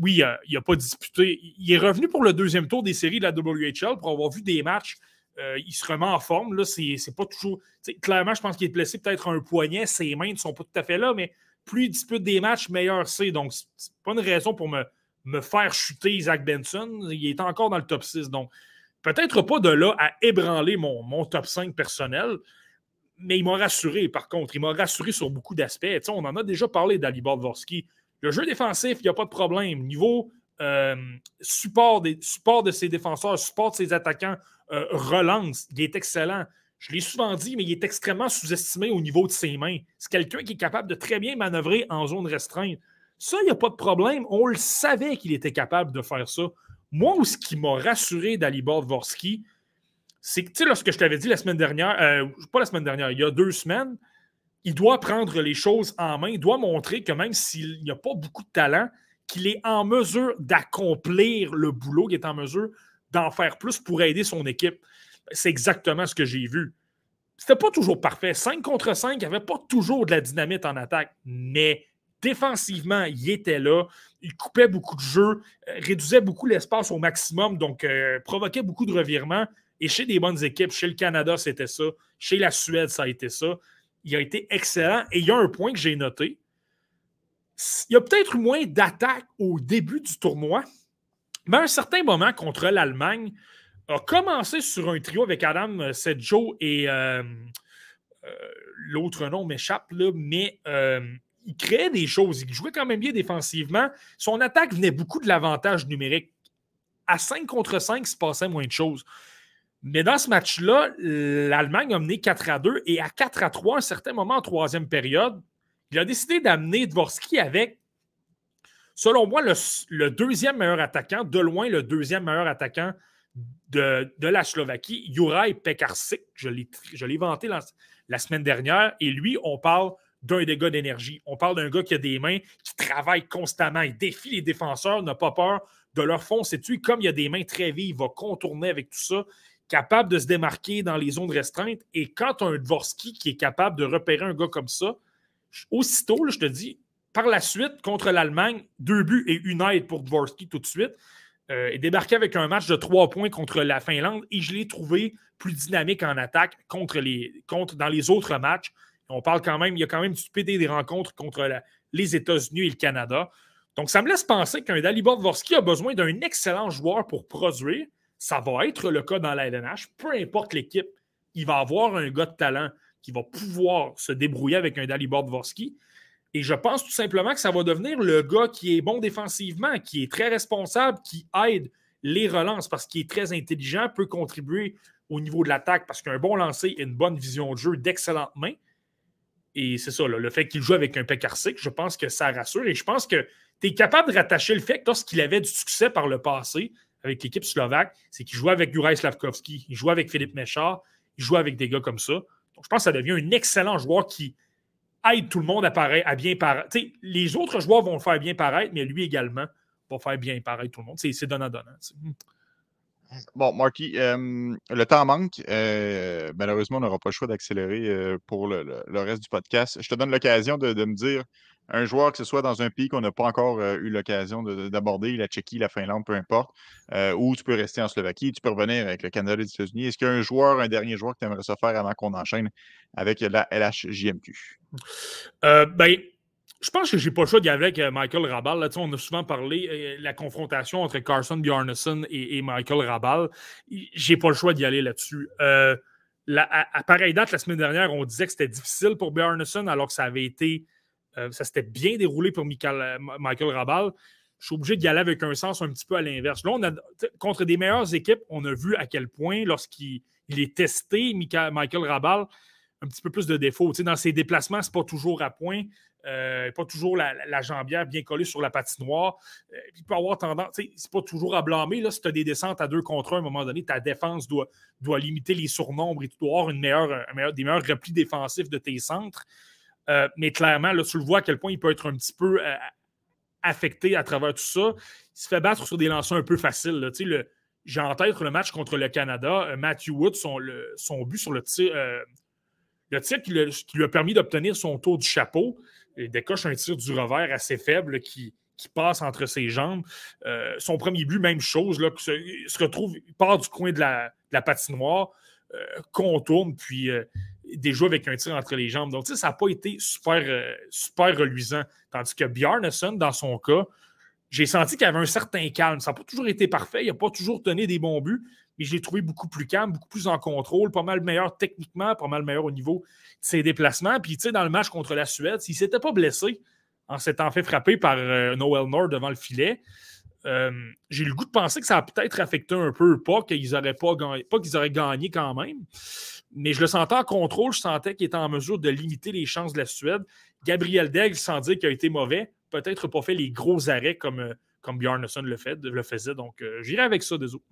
oui, il n'a pas disputé. Il est revenu pour le deuxième tour des séries de la WHL pour avoir vu des matchs. Euh, il se remet en forme. Là, c'est, pas toujours. Clairement, je pense qu'il est blessé peut-être un poignet. Ses mains ne sont pas tout à fait là, mais plus il dispute des matchs, meilleur c'est. Donc, c'est pas une raison pour me, me faire chuter Zach Benson. Il est encore dans le top 6. Donc, peut-être pas de là à ébranler mon, mon top 5 personnel mais il m'a rassuré, par contre. Il m'a rassuré sur beaucoup d'aspects. on en a déjà parlé d'Alibor Dvorsky. Le jeu défensif, il n'y a pas de problème. Niveau euh, support, de ses défenseurs, support de ses attaquants, euh, relance, il est excellent. Je l'ai souvent dit, mais il est extrêmement sous-estimé au niveau de ses mains. C'est quelqu'un qui est capable de très bien manœuvrer en zone restreinte. Ça, il n'y a pas de problème. On le savait qu'il était capable de faire ça. Moi, ce qui m'a rassuré d'Alibor Dvorsky, c'est que, tu sais, lorsque je t'avais dit la semaine dernière, euh, pas la semaine dernière, il y a deux semaines, il doit prendre les choses en main, il doit montrer que même s'il n'y a pas beaucoup de talent, qu'il est en mesure d'accomplir le boulot, qu'il est en mesure d'en faire plus pour aider son équipe. C'est exactement ce que j'ai vu. C'était pas toujours parfait. 5 contre 5, il n'y avait pas toujours de la dynamite en attaque, mais défensivement, il était là. Il coupait beaucoup de jeux, euh, réduisait beaucoup l'espace au maximum, donc euh, provoquait beaucoup de revirements. Et chez des bonnes équipes, chez le Canada, c'était ça. Chez la Suède, ça a été ça. Il a été excellent. Et il y a un point que j'ai noté. Il y a peut-être moins d'attaques au début du tournoi, Mais à un certain moment, contre l'Allemagne, a commencé sur un trio avec Adam Sedjo et l'autre nom m'échappe, mais il créait des choses. Il jouait quand même bien défensivement. Son attaque venait beaucoup de l'avantage numérique. À 5 contre 5, il se passait moins de choses. Mais dans ce match-là, l'Allemagne a mené 4 à 2 et à 4 à 3, à un certain moment en troisième période, il a décidé d'amener Dvorsky avec, selon moi, le, deuxième meilleur attaquant, de loin le deuxième meilleur attaquant de, la Slovaquie, Juraj Pekarsik. Je l'ai vanté la, la, semaine dernière. Et lui, on parle d'un dégât d'énergie. On parle d'un gars qui a des mains, qui travaille constamment. Il défie les défenseurs, n'a pas peur de leur foncer dessus. Comme il a des mains très vives, il va contourner avec tout ça capable de se démarquer dans les zones restreintes. Et quand tu as un Dvorsky qui est capable de repérer un gars comme ça, aussitôt, je te dis, par la suite, contre l'Allemagne, deux buts et une aide pour Dvorsky tout de suite. Euh, et débarqué avec un match de trois points contre la Finlande et je l'ai trouvé plus dynamique en attaque contre les, contre, dans les autres matchs. On parle quand même, il y a quand même du PD des rencontres contre les États-Unis et le Canada. Donc, ça me laisse penser qu'un Dalibor Dvorsky a besoin d'un excellent joueur pour produire. Ça va être le cas dans la LNH. Peu importe l'équipe, il va avoir un gars de talent qui va pouvoir se débrouiller avec un Dalibor Dvorsky. Et je pense tout simplement que ça va devenir le gars qui est bon défensivement, qui est très responsable, qui aide les relances parce qu'il est très intelligent, peut contribuer au niveau de l'attaque parce qu'un bon lancer et une bonne vision de jeu, d'excellentes mains. Et c'est ça, le fait qu'il joue avec un Pekarsik, je pense que ça rassure. Et je pense que tu es capable de rattacher le fait que lorsqu'il avait du succès par le passé, avec l'équipe slovaque, c'est qu'il jouait avec Juraj Slavkovski, il jouait avec Philippe Méchard, il jouait avec des gars comme ça. Donc, je pense que ça devient un excellent joueur qui aide tout le monde à, à bien paraître. les autres joueurs vont le faire bien paraître, mais lui également va faire bien paraître tout le monde. C'est donnant-donnant. Bon, Marky, euh, le temps manque. Euh, malheureusement, on n'aura pas le choix d'accélérer euh, pour le, reste du podcast. Je te donne l'occasion de, me dire un joueur, que ce soit dans un pays qu'on n'a pas encore euh, eu l'occasion d'aborder, la Tchéquie, la Finlande, peu importe, euh, ou tu peux rester en Slovaquie, tu peux revenir avec le Canada et les États-Unis. Est-ce qu'il y a un joueur, un dernier joueur que tu aimerais ça faire avant qu'on enchaîne avec la LHJMQ? Euh, ben, je pense que j'ai pas le choix d'y aller avec Michael Rabal. Là, on a souvent parlé de la confrontation entre Carson Bjarnason et, Michael Rabal. J'ai pas le choix d'y aller là-dessus. à, à, pareille date, la semaine dernière, on disait que c'était difficile pour Bjarnason alors que ça avait été euh, ça s'était bien déroulé pour Michael, Michael Rabal. Je suis obligé d'y aller avec un sens un petit peu à l'inverse. Là, on a, contre des meilleures équipes, on a vu à quel point, lorsqu'il est testé, Michael Rabal, un petit peu plus de défauts. dans ses déplacements, ce n'est pas toujours à point. Euh, pas toujours la, jambière bien collée sur la patinoire. Euh, il peut avoir tendance, c'est pas toujours à blâmer. Là, si tu as des descentes à deux contre un, à un moment donné, ta défense doit, doit limiter les surnombres et tu dois avoir une meilleure, des meilleurs replis défensifs de tes centres. Euh, mais clairement, là, tu le vois à quel point il peut être un petit peu euh, affecté à travers tout ça. Il se fait battre sur des lancers un peu faciles. J'ai en tête le match contre le Canada. Euh, Matthew Wood, son, but sur le tir, le tir qui, lui a permis d'obtenir son tour du chapeau, il décoche un tir du revers assez faible qui, passe entre ses jambes. son premier but, même chose, là, il se retrouve, il part du coin de la, de la patinoire, contourne, puis des avec un tir entre les jambes. Donc, ça n'a pas été super, euh, super reluisant. Tandis que Bjarnason, dans son cas, j'ai senti qu'il avait un certain calme. Ça n'a pas toujours été parfait. Il n'a pas toujours donné des bons buts, mais je l'ai trouvé beaucoup plus calme, beaucoup plus en contrôle, pas mal meilleur techniquement, pas mal meilleur au niveau de ses déplacements. Puis, tu sais, dans le match contre la Suède, s'il ne s'était pas blessé en s'étant fait frapper par euh, Noel Nord devant le filet, euh, j'ai le goût de penser que ça a peut-être affecté un peu, pas qu'ils auraient pas gagné, pas qu'ils auraient gagné quand même. Mais je le sentais en contrôle, je sentais qu'il était en mesure de limiter les chances de la Suède. Gabriel Degg, sans dire qu'il a été mauvais, peut-être pas fait les gros arrêts comme, euh, comme le faisait. Donc, euh, j'irai avec ça, désolé.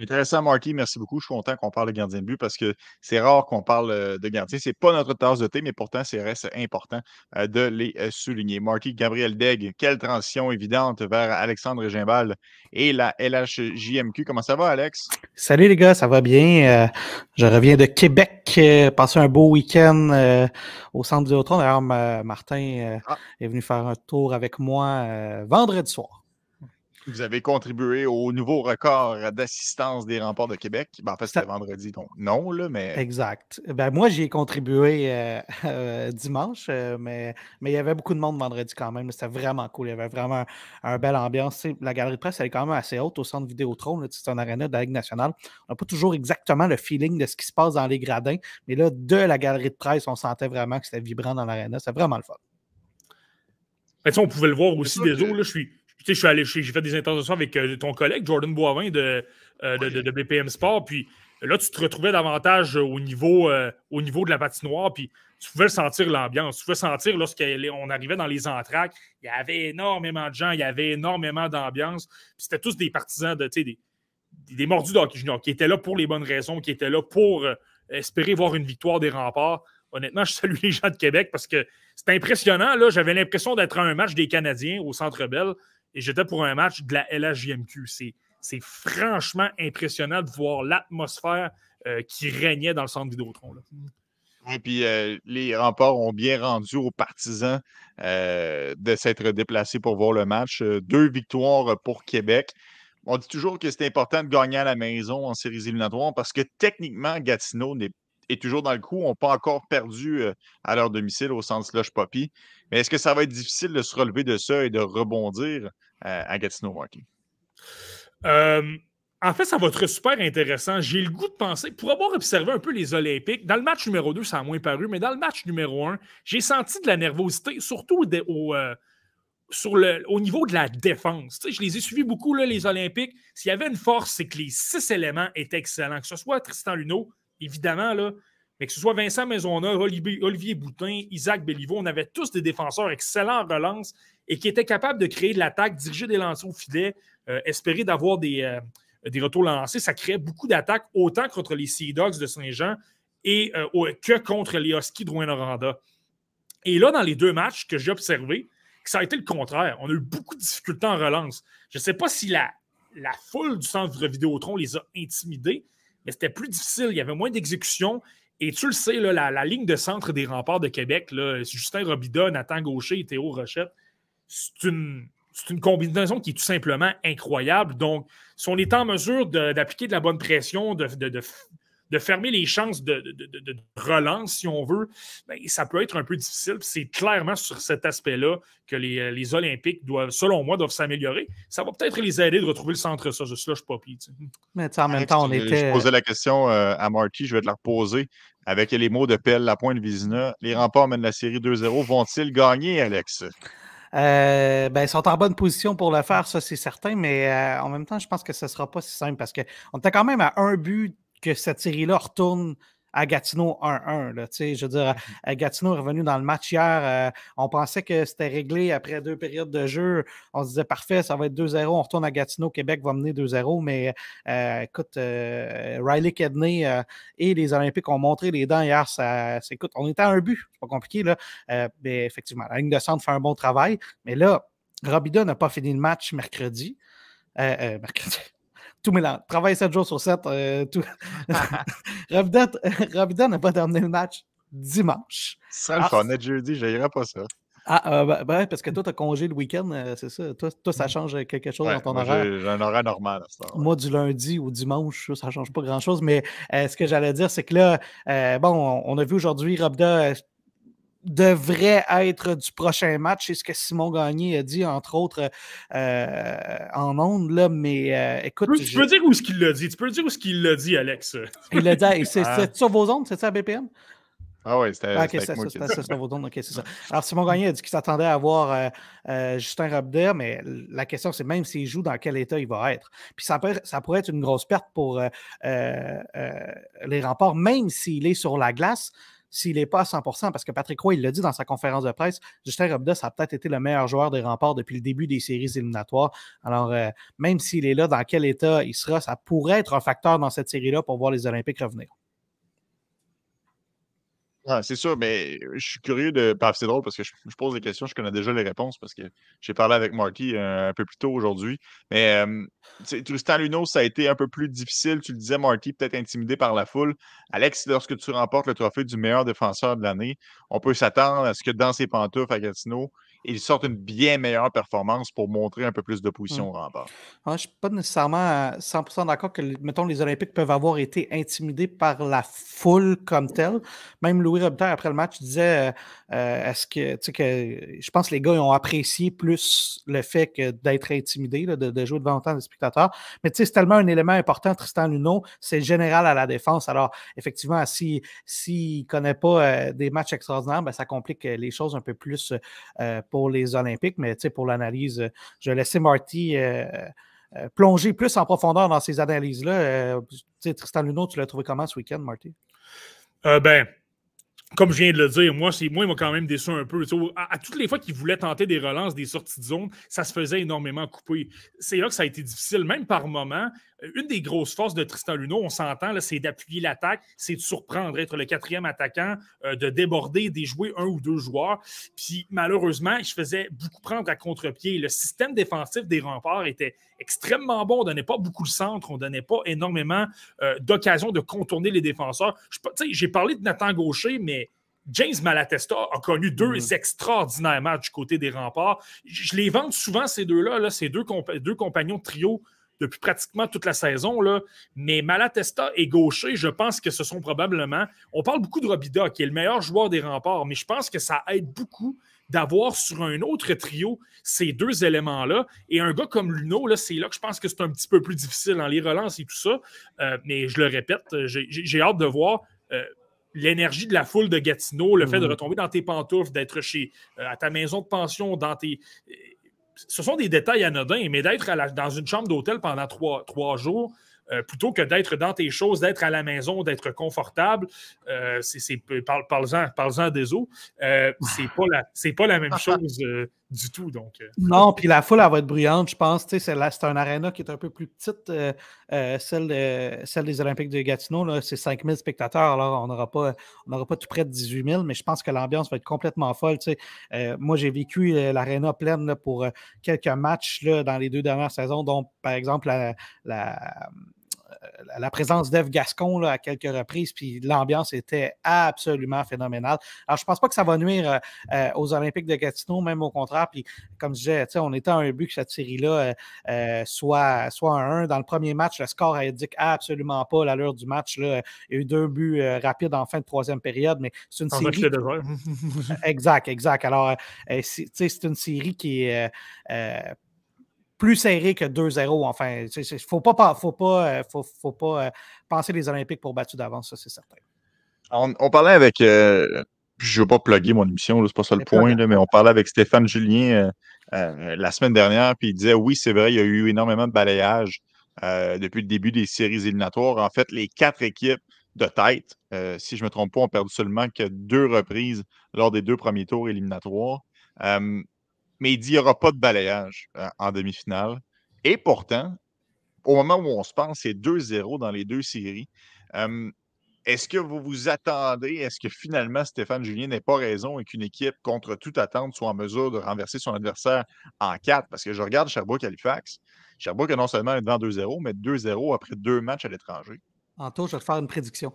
Intéressant, Marky. Merci beaucoup. Je suis content qu'on parle de gardien de but parce que c'est rare qu'on parle euh, de gardien. Ce n'est pas notre tasse de thé, mais pourtant, c'est reste important euh, de les euh, souligner. Marky, Gabriel Degg, quelle transition évidente vers Alexandre Gimbal et la LHJMQ. Comment ça va, Alex? Salut les gars, ça va bien? je reviens de Québec, passer un beau week-end au centre du. D'ailleurs, Martin ah. est venu faire un tour avec moi vendredi soir. Vous avez contribué au nouveau record d'assistance des remparts de Québec. Ben, en fait, c'était vendredi, donc non, là, mais. Exact. Ben, moi, j'y ai contribué euh, euh, dimanche, euh, mais, mais il y avait beaucoup de monde vendredi quand même. C'était vraiment cool. Il y avait vraiment un, belle ambiance. la galerie de presse, elle est quand même assez haute au centre Vidéotron. C'est un aréna de la Ligue nationale. On n'a pas toujours exactement le feeling de ce qui se passe dans les gradins, mais là, de la galerie de presse, on sentait vraiment que c'était vibrant dans l'aréna. C'était vraiment le fun. Ben, on pouvait le voir aussi des autres. je suis je suis allé, j'ai fait des interventions avec euh, ton collègue Jordan Boivin de, euh, de, BPM Sport, puis là, tu te retrouvais davantage au niveau, euh, au niveau de la patinoire, puis tu pouvais sentir l'ambiance. Tu pouvais sentir lorsqu'on arrivait dans les entraques, il y avait énormément de gens, il y avait énormément d'ambiance. C'était tous des partisans de, des, des mordus d'hockey junior qui étaient là pour les bonnes raisons, qui étaient là pour espérer voir une victoire des remparts. Honnêtement, je salue les gens de Québec parce que c'est impressionnant. J'avais l'impression d'être à un match des Canadiens au Centre Bell et j'étais pour un match de la LHJMQ. C'est franchement impressionnant de voir l'atmosphère euh, qui régnait dans le centre Vidéotron. Et puis euh, les remparts ont bien rendu aux partisans euh, de s'être déplacés pour voir le match. deux victoires pour Québec. On dit toujours que c'est important de gagner à la maison en séries éliminatoires parce que techniquement, Gatineau est toujours dans le coup. On n'a pas encore perdu à leur domicile au centre Slush Poppy. Mais est-ce que ça va être difficile de se relever de ça et de rebondir à Gatineau Hockey? Euh, en fait, ça va être super intéressant. J'ai le goût de penser, pour avoir observé un peu les Olympiques, dans le match numéro 2, ça a moins paru, mais dans le match numéro 1, j'ai senti de la nervosité, surtout au, euh, sur le, au niveau de la défense. je les ai suivis beaucoup, là, les Olympiques. S'il y avait une force, c'est que les six éléments étaient excellents. Que ce soit Tristan Luneau, évidemment, là, mais que ce soit Vincent Maisonneuve, Olivier, Boutin, Isaac Béliveau, on avait tous des défenseurs excellents en relance et qui étaient capables de créer de l'attaque, diriger des lancers au filet, euh, espérer d'avoir des, euh, des retours lancés. Ça créait beaucoup d'attaques, autant contre les Sea Dogs de Saint-Jean et euh, que contre les Huskies de Rouen-Noranda. Et là, dans les deux matchs que j'ai observés, ça a été le contraire. On a eu beaucoup de difficultés en relance. Je ne sais pas si la, la foule du centre Vidéotron les a intimidés, mais c'était plus difficile. Il y avait moins d'exécution. Et tu le sais, la, ligne de centre des remparts de Québec, là, Justin Robida, Nathan Gaucher et Théo Rochette, c'est une, combinaison qui est tout simplement incroyable. Donc, si on est en mesure d'appliquer de, la bonne pression, de, de fermer les chances de, relance, si on veut, ben, ça peut être un peu difficile. C'est clairement sur cet aspect-là que les, les, Olympiques doivent, selon moi, doivent s'améliorer. Ça va peut-être les aider de retrouver le centre ça. Je suis pas pis. Mais en même temps, on était. Je posais la question euh, à Marty, je vais te la reposer. Avec les mots de Pelle, la pointe Vizina, les remparts mènent la série 2-0. Vont-ils gagner, Alex? Euh, ben, ils sont en bonne position pour le faire, ça c'est certain, mais euh, en même temps, je pense que ce ne sera pas si simple parce qu'on était quand même à un but que cette série-là retourne à Gatineau 1-1. Je veux dire, mmh Gatineau est revenu dans le match hier. Euh, on pensait que c'était réglé après deux périodes de jeu. On se disait parfait, ça va être 2-0. On retourne à Gatineau. Québec va mener 2-0. Mais euh, écoute, euh, Riley Kedney et les Olympiques ont montré les dents hier. Ça, écoute, on était à un but. C'est pas compliqué. Là. mais effectivement, la ligne de centre fait un bon travail. Mais là, Robida n'a pas fini le match mercredi. mercredi tout mélange. Travaille 7 jours sur 7. Euh, tout... n'a pas terminé le match dimanche. Ça le fun, jeudi, je n'irai pas ça. Ah, euh, ben, ben, parce que toi, tu as congé le week-end, euh, c'est ça. Toi, toi, ça mm. change quelque chose dans ton horaire? J'ai un horaire normal à ça. Moi, du lundi au dimanche, ça ne change pas grand-chose. Mais ce que j'allais dire, c'est que là, bon, on, a vu aujourd'hui Robda devrait être du prochain match. C'est ce que Simon Gagné a dit, entre autres, euh, en ondes. Là, mais euh, écoute. Tu peux, dire où est-ce qu'il l'a dit. Tu peux dire où est-ce qu'il l'a dit, Alex. Il l'a dit. C'est ah. sur vos ondes, c'est ça, BPM? Ah oui, c'était ah, ça. C'était sur vos ondes. OK, c'est ça. Alors, Simon Gagné a dit qu'il s'attendait à avoir euh, Justin Robder, mais la question, c'est même s'il joue, dans quel état il va être. Puis ça, peut, ça pourrait être une grosse perte pour les remparts, même s'il est sur la glace s'il n'est pas à 100% parce que Patrick Roy, il l'a dit dans sa conférence de presse, Justin Robda, ça a peut-être été le meilleur joueur des remparts depuis le début des séries éliminatoires. Alors, euh, même s'il est là, dans quel état il sera, ça pourrait être un facteur dans cette série-là pour voir les Olympiques revenir. Ah, c'est sûr, mais je suis curieux de. c'est drôle parce que je, pose des questions, je connais déjà les réponses parce que j'ai parlé avec Marty euh, un peu plus tôt aujourd'hui. Mais Tristan Luno, ça a été un peu plus difficile. Tu le disais, Marty, peut-être intimidé par la foule. Alex, lorsque tu remportes le trophée du meilleur défenseur de l'année, on peut s'attendre à ce que dans ses pantoufles à Gatineau, ils sortent une bien meilleure performance pour montrer un peu plus d'opposition Hum. au rempart. Ah, je ne suis pas nécessairement à 100% d'accord que, mettons, les Olympiques peuvent avoir été intimidés par la foule comme telle. Même Louis Robitaille, après le match, disait euh, euh, est-ce que, tu sais, que je pense que les gars ils ont apprécié plus le fait que d'être intimidés, là, de, de jouer devant autant de spectateurs. Mais tu sais, c'est tellement un élément important, Tristan Luneau, c'est général à la défense. Alors, effectivement, s'il si, ne connaît pas euh, des matchs extraordinaires, ben, ça complique les choses un peu plus euh, pour les Olympiques. Mais pour l'analyse, euh, je vais laisser Marty. Euh, euh, plonger plus en profondeur dans ces analyses-là. Tristan Luneau, tu l'as trouvé comment ce week-end, Marty? Ben, comme je viens de le dire, moi, c'est moi, il m'a quand même déçu un peu. À, toutes les fois qu'il voulait tenter des relances, des sorties de zone, ça se faisait énormément couper. C'est là que ça a été difficile, même par moment. Une des grosses forces de Tristan Luneau, on s'entend, c'est d'appuyer l'attaque, c'est de surprendre, être le quatrième attaquant, euh, de déborder, déjouer un ou deux joueurs. Puis malheureusement, il se faisait beaucoup prendre à contre-pied. Le système défensif des remparts était extrêmement bon. On ne donnait pas beaucoup le centre, on ne donnait pas énormément euh, d'occasions de contourner les défenseurs. J'ai parlé de Nathan Gaucher, mais James Malatesta a connu deux mmh. extraordinaires matchs du côté des remparts. Je les vante souvent, ces deux-là, là, ces deux, compa deux compagnons de trio depuis pratiquement toute la saison. Là. Mais Malatesta et Gaucher, je pense que ce sont probablement. On parle beaucoup de Robida, qui est le meilleur joueur des remparts, mais je pense que ça aide beaucoup d'avoir sur un autre trio ces deux éléments-là. Et un gars comme Luno, c'est là que je pense que c'est un petit peu plus difficile dans les relances et tout ça. Euh, mais je le répète, j'ai hâte de voir. Euh, l'énergie de la foule de Gatineau, le mmh. fait de retomber dans tes pantoufles, d'être chez euh, à ta maison de pension, dans tes. Ce sont des détails anodins, mais d'être dans une chambre d'hôtel pendant trois, trois jours, euh, plutôt que d'être dans tes choses, d'être à la maison, d'être confortable, euh, c'est, parle, parle-en, parle des eaux, euh, c'est, pas la, c'est pas la même chose du tout. Donc, euh. Non, puis la foule, elle va être bruyante, je pense. C'est, un aréna qui est un peu plus petite, celle, de, celle des Olympiques de Gatineau. C'est 5000 spectateurs, alors on n'aura pas, pas tout près de 18 000, mais je pense que l'ambiance va être complètement folle. moi, j'ai vécu l'aréna pleine pour quelques matchs dans les deux dernières saisons, dont par exemple la la présence d'Eve Gascon là, à quelques reprises, puis l'ambiance était absolument phénoménale. Alors, je ne pense pas que ça va nuire euh, euh, aux Olympiques de Gatineau, même au contraire. Puis, comme je disais, on était à un but que cette série-là euh, soit, soit un 1. Dans le premier match, le score indique absolument pas l'allure du match. Là. Il y a eu deux buts rapides en fin de troisième période, mais c'est une en série. exact, exact. Alors, c'est une série qui est plus serré que 2-0. Enfin, il ne faut pas, faut pas, faut, faut pas euh, penser les Olympiques pour battu d'avance, ça, c'est certain. On, on, parlait avec. Euh, je ne veux pas plugger mon émission, c'est pas ça le point, là, mais on parlait avec Stéphane Julien euh, euh, la semaine dernière, puis il disait oui, c'est vrai, il y a eu énormément de balayage euh, depuis le début des séries éliminatoires. En fait, les quatre équipes de tête, si je ne me trompe pas, ont perdu seulement que deux reprises lors des deux premiers tours éliminatoires mais il dit qu'il n'y aura pas de balayage euh, en demi-finale. Et pourtant, au moment où on se pense, c'est 2-0 dans les deux séries. Est-ce que vous vous attendez, est-ce que finalement Stéphane Julien n'ait pas raison et qu'une équipe, contre toute attente, soit en mesure de renverser son adversaire en 4? Parce que je regarde Sherbrooke-Halifax. Sherbrooke a non seulement devant 2-0, mais 2-0 après deux matchs à l'étranger. Anto, je vais te faire une prédiction.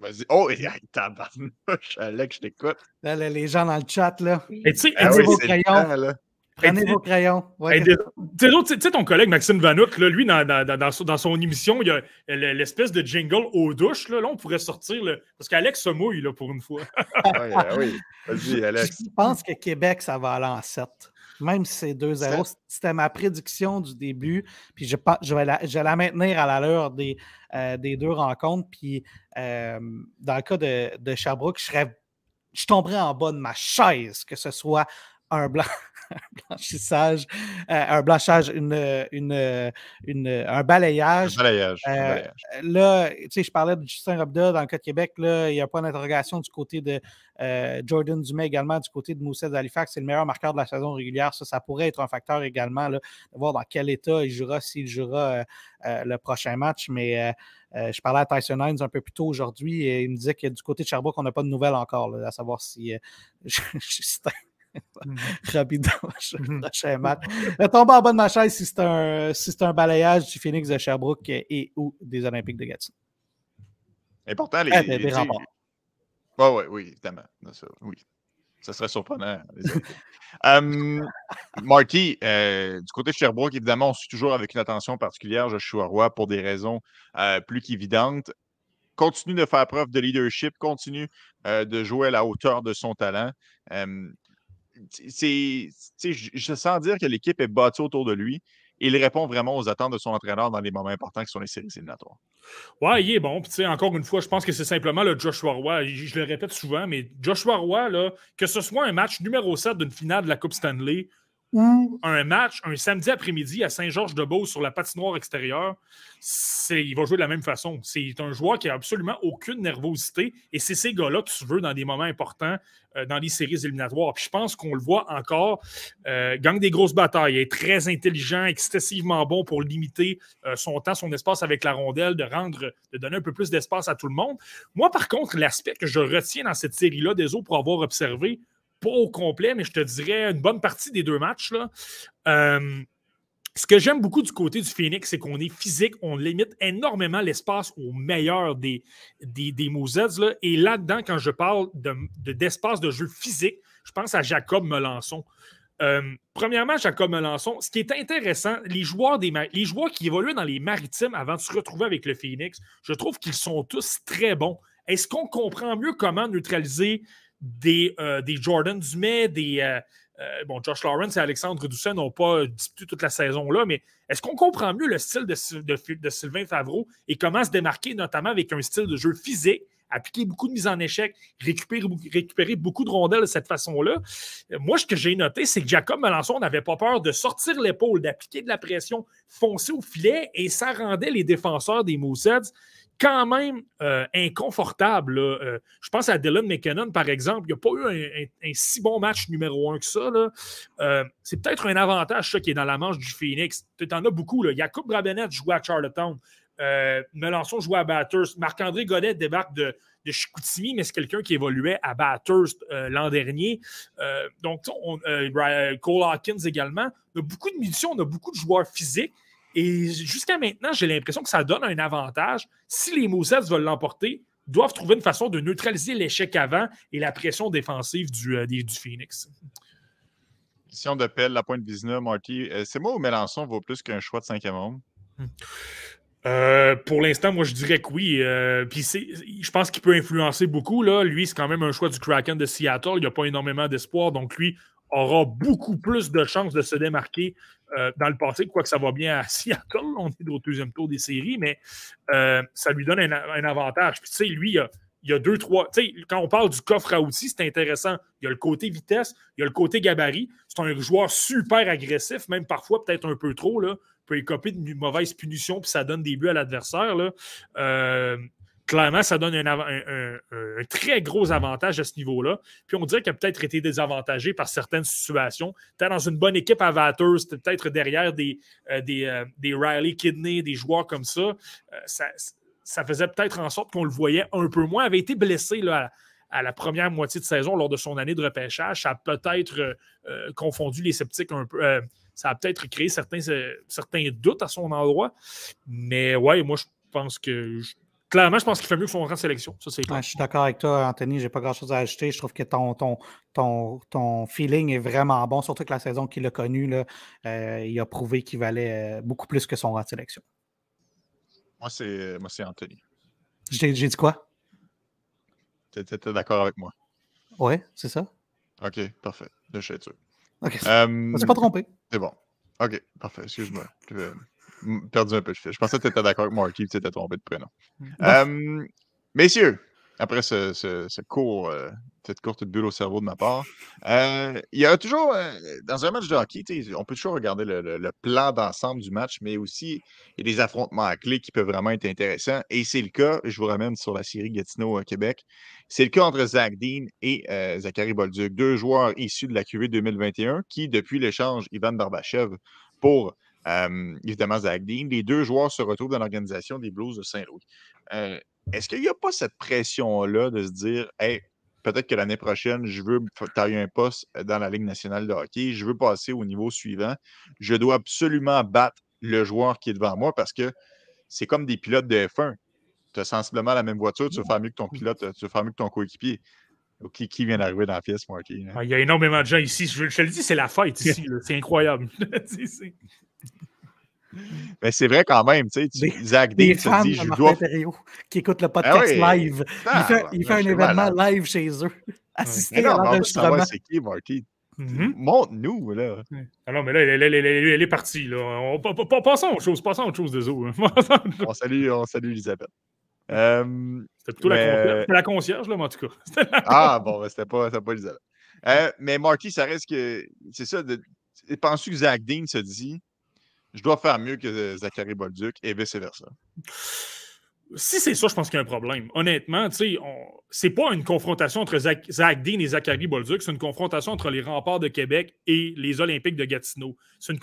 Vas-y. Oh, et tabarnouche, Alex, je t'écoute. Là, là, les gens dans le chat, là. Et tu sais, Ah Prenez oui, vos crayons. temps, là. Prenez vos crayons. Ouais. Tu sais, ton collègue Maxime Vanouk, là, lui, dans, dans- dans- dans son- dans son émission, il y a l'espèce de jingle aux douches. Là, Là, on pourrait sortir. Parce qu'Alex se mouille là, pour une fois. Ouais, ah oui. Vas-y, Alex. Je pense que Québec, ça va aller en 7. Même si c'est 2-0. C'était ma prédiction du début. Puis je, vais, la, je vais la maintenir à l'allure des, euh, des deux rencontres. Puis euh, dans le cas de, de Sherbrooke, je, serais, je tomberais en bas de ma chaise que ce soit un blanc. Un blanchissage, euh, un blanchage, une, une, une- un balayage. Un balayage. un Euh, balayage. Là, tu sais, je parlais de Justin Robda dans le cas de Québec. Là, il y a un point d'interrogation du côté de euh, Jordan Dumais également, du côté de Moussa d'Halifax. C'est le meilleur marqueur de la saison régulière. Ça, ça pourrait être un facteur également, là, de voir dans quel état il jouera, s'il jouera le prochain match. Mais je parlais à Tyson Hines un peu plus tôt aujourd'hui et il me disait que du côté de Sherbrooke, on n'a pas de nouvelles encore, là, à savoir si Justin rapidement le prochain match. Je tombe en bas de ma chaise si c'est un, si c'est un balayage du Phoenix de Sherbrooke et ou des Olympiques de Gatineau. Important, les. Ah, remparts. Ouais, ouais, oui, évidemment. Ça, oui. Ça serait surprenant. um, Marty, euh, du côté de Sherbrooke, évidemment, on suit toujours avec une attention particulière Joshua Roy pour des raisons euh, plus qu'évidentes. Continue de faire preuve de leadership, continue euh, de jouer à la hauteur de son talent. C'est, je sens dire que l'équipe est bâtie autour de lui il répond vraiment aux attentes de son entraîneur dans les moments importants qui sont les séries éliminatoires. Ouais, il est bon. Puis, encore une fois, je pense que c'est simplement le Joshua Roy. Je, le répète souvent, mais Joshua Roy, que ce soit un match numéro 7 d'une finale de la Coupe Stanley ou un match un samedi après-midi à Saint-Georges-de-Beauce sur la patinoire extérieure, il va jouer de la même façon. C'est un joueur qui n'a absolument aucune nervosité et c'est ces gars-là que tu veux dans des moments importants euh, dans les séries éliminatoires. Puis je pense qu'on le voit encore, euh, gagne des grosses batailles, il est très intelligent, excessivement bon pour limiter euh, son temps, son espace avec la rondelle, de rendre, de donner un peu plus d'espace à tout le monde. Moi, par contre, l'aspect que je retiens dans cette série-là des autres pour avoir observé, pas au complet, mais je te dirais une bonne partie des deux matchs. Là. Euh, ce que j'aime beaucoup du côté du Phoenix, c'est qu'on est physique, on limite énormément l'espace au meilleur des, des, des Là. Et là-dedans, quand je parle d'espace de, jeu physique, je pense à Jacob Melançon. Euh, premièrement, Jacob Melançon, ce qui est intéressant, les joueurs, des, les joueurs qui évoluent dans les maritimes avant de se retrouver avec le Phoenix, je trouve qu'ils sont tous très bons. Est-ce qu'on comprend mieux comment neutraliser des, euh, des Jordan Dumais, des. Euh, euh, bon, Josh Lawrence et Alexandre Doucet n'ont pas disputé toute la saison là, mais est-ce qu'on comprend mieux le style de, Sylvain Favreau et comment se démarquer, notamment avec un style de jeu physique, appliquer beaucoup de mise en échec, récupérer, beaucoup de rondelles de cette façon-là? Moi, ce que j'ai noté, c'est que Jacob Melançon n'avait pas peur de sortir l'épaule, d'appliquer de la pression, foncer au filet et ça rendait les défenseurs des Mooseheads quand même euh, inconfortable. Euh, je pense à Dylan McKinnon, par exemple. Il n'y a pas eu un, si bon match numéro un que ça. Euh, c'est peut-être un avantage, ça, qui est dans la manche du Phoenix. Tu en as beaucoup. Là. Jacob Brabenet joue à Charlottetown. Melançon joue à Bathurst. Marc-André Godet débarque de, de Chicoutimi, mais c'est quelqu'un qui évoluait à Bathurst l'an dernier. donc, on, Cole Hawkins également. On a beaucoup de munitions, on a beaucoup de joueurs physiques. Et jusqu'à maintenant, j'ai l'impression que ça donne un avantage. Si les Moussets veulent l'emporter, doivent trouver une façon de neutraliser l'échec avant et la pression défensive du, euh, du Phoenix. Si on appelle la pointe Vizina, Marty, euh, c'est moi ou Mélenchon vaut plus qu'un choix de cinquième homme? Hmm. Euh, pour l'instant, moi, je dirais que oui. puis je pense qu'il peut influencer beaucoup. Là. Lui, c'est quand même un choix du Kraken de Seattle. Il n'y a pas énormément d'espoir. Donc, lui, aura beaucoup plus de chances de se démarquer euh, dans le passé, quoi que ça va bien à Seattle. On est au deuxième tour des séries, mais euh, ça lui donne un, avantage. Puis, tu sais, lui, il y a deux, trois. Tu sais, quand on parle du coffre à outils, c'est intéressant. Il y a le côté vitesse, il y a le côté gabarit. C'est un joueur super agressif, même parfois peut-être un peu trop. Là. Il peut écoper de mauvaises punitions, puis ça donne des buts à l'adversaire. Euh, clairement, ça donne un, très gros avantage à ce niveau-là. Puis on dirait qu'il a peut-être été désavantagé par certaines situations. Peut-être dans une bonne équipe à Vatters, peut-être derrière des, euh, euh, des, Riley Kidney, des joueurs comme ça. Euh, ça, faisait peut-être en sorte qu'on le voyait un peu moins. Il avait été blessé là, à, la première moitié de saison lors de son année de repêchage. Ça a peut-être confondu les sceptiques un peu. ça a peut-être créé certains, certains doutes à son endroit. Mais ouais, moi, je pense que clairement, je pense qu'il fait mieux que son rang de sélection. Ça, je suis d'accord avec toi, Anthony. Je n'ai pas grand-chose à ajouter. Je trouve que ton, ton, ton, ton feeling est vraiment bon, surtout que la saison qu'il a connue, là, euh, il a prouvé qu'il valait euh, beaucoup plus que son rang de sélection. Moi, c'est, moi, c'est Anthony. J'ai, dit quoi? Tu étais d'accord avec moi? Oui, c'est ça. OK, parfait. je suis sûr. OK. Euh, ne pas trompé. C'est bon. OK, parfait. Excuse-moi perdu un peu de fil. Je pensais que tu étais d'accord avec Marky tu étais trompé de prénom. Euh, messieurs, après ce, court, euh, cette courte bulle au cerveau de ma part, euh, il y a toujours, dans un match de hockey, on peut toujours regarder le, plan d'ensemble du match, mais aussi il y a des affrontements à clés qui peuvent vraiment être intéressants. Et c'est le cas, je vous ramène sur la série Gatineau-Québec, c'est le cas entre Zach Dean et Zachary Bolduc, deux joueurs issus de la QV 2021 qui, depuis l'échange Ivan Barbachev pour évidemment, Zach Dean. Les deux joueurs se retrouvent dans l'organisation des Blues de Saint-Louis. Euh, est-ce qu'il n'y a pas cette pression-là de se dire, hey, peut-être que l'année prochaine, je veux tailler un poste dans la Ligue nationale de hockey, je veux passer au niveau suivant, je dois absolument battre le joueur qui est devant moi parce que c'est comme des pilotes de F1. Tu as sensiblement la même voiture, tu vas faire mieux que ton pilote, tu vas faire mieux que ton coéquipier. Qui, qui vient d'arriver dans la pièce, Marty? Ah, il y a énormément de gens ici. Je, je te le dis, c'est la fête ici. C'est incroyable. Mais c'est vrai quand même, tu sais, Des- Zach Des Dean se fans dit, de je Martin dois qui écoutent le podcast Ah oui. live. Il fait, il fait un événement malade. live chez eux. Assister non, à l'enregistrement. c'est qui, Marty. Mhm. Montre-nous, là. Ah non, mais là, elle, elle- elle- elle- elle est partie. Là. On, pa- pa- passons à autre chose. Passons à autre chose des autres. hein. On salue, on salue Elisabeth. Euh, C'était plutôt la, Mais- concierge, c'était la concierge, là, mais en tout cas. Ah, bon, ben, c'était pas, c'était pas Elisabeth. Euh, mais Marty, ça reste que. C'est ça. De, penses-tu que Zach Dean se dit je dois faire mieux que Zachary Bolduc et vice-versa? Si c'est ça, je pense qu'il y a un problème. Honnêtement, tu sais, c'est pas une confrontation entre Zach, Dean et Zachary Bolduc, c'est une confrontation entre les remparts de Québec et les Olympiques de Gatineau. C'est une,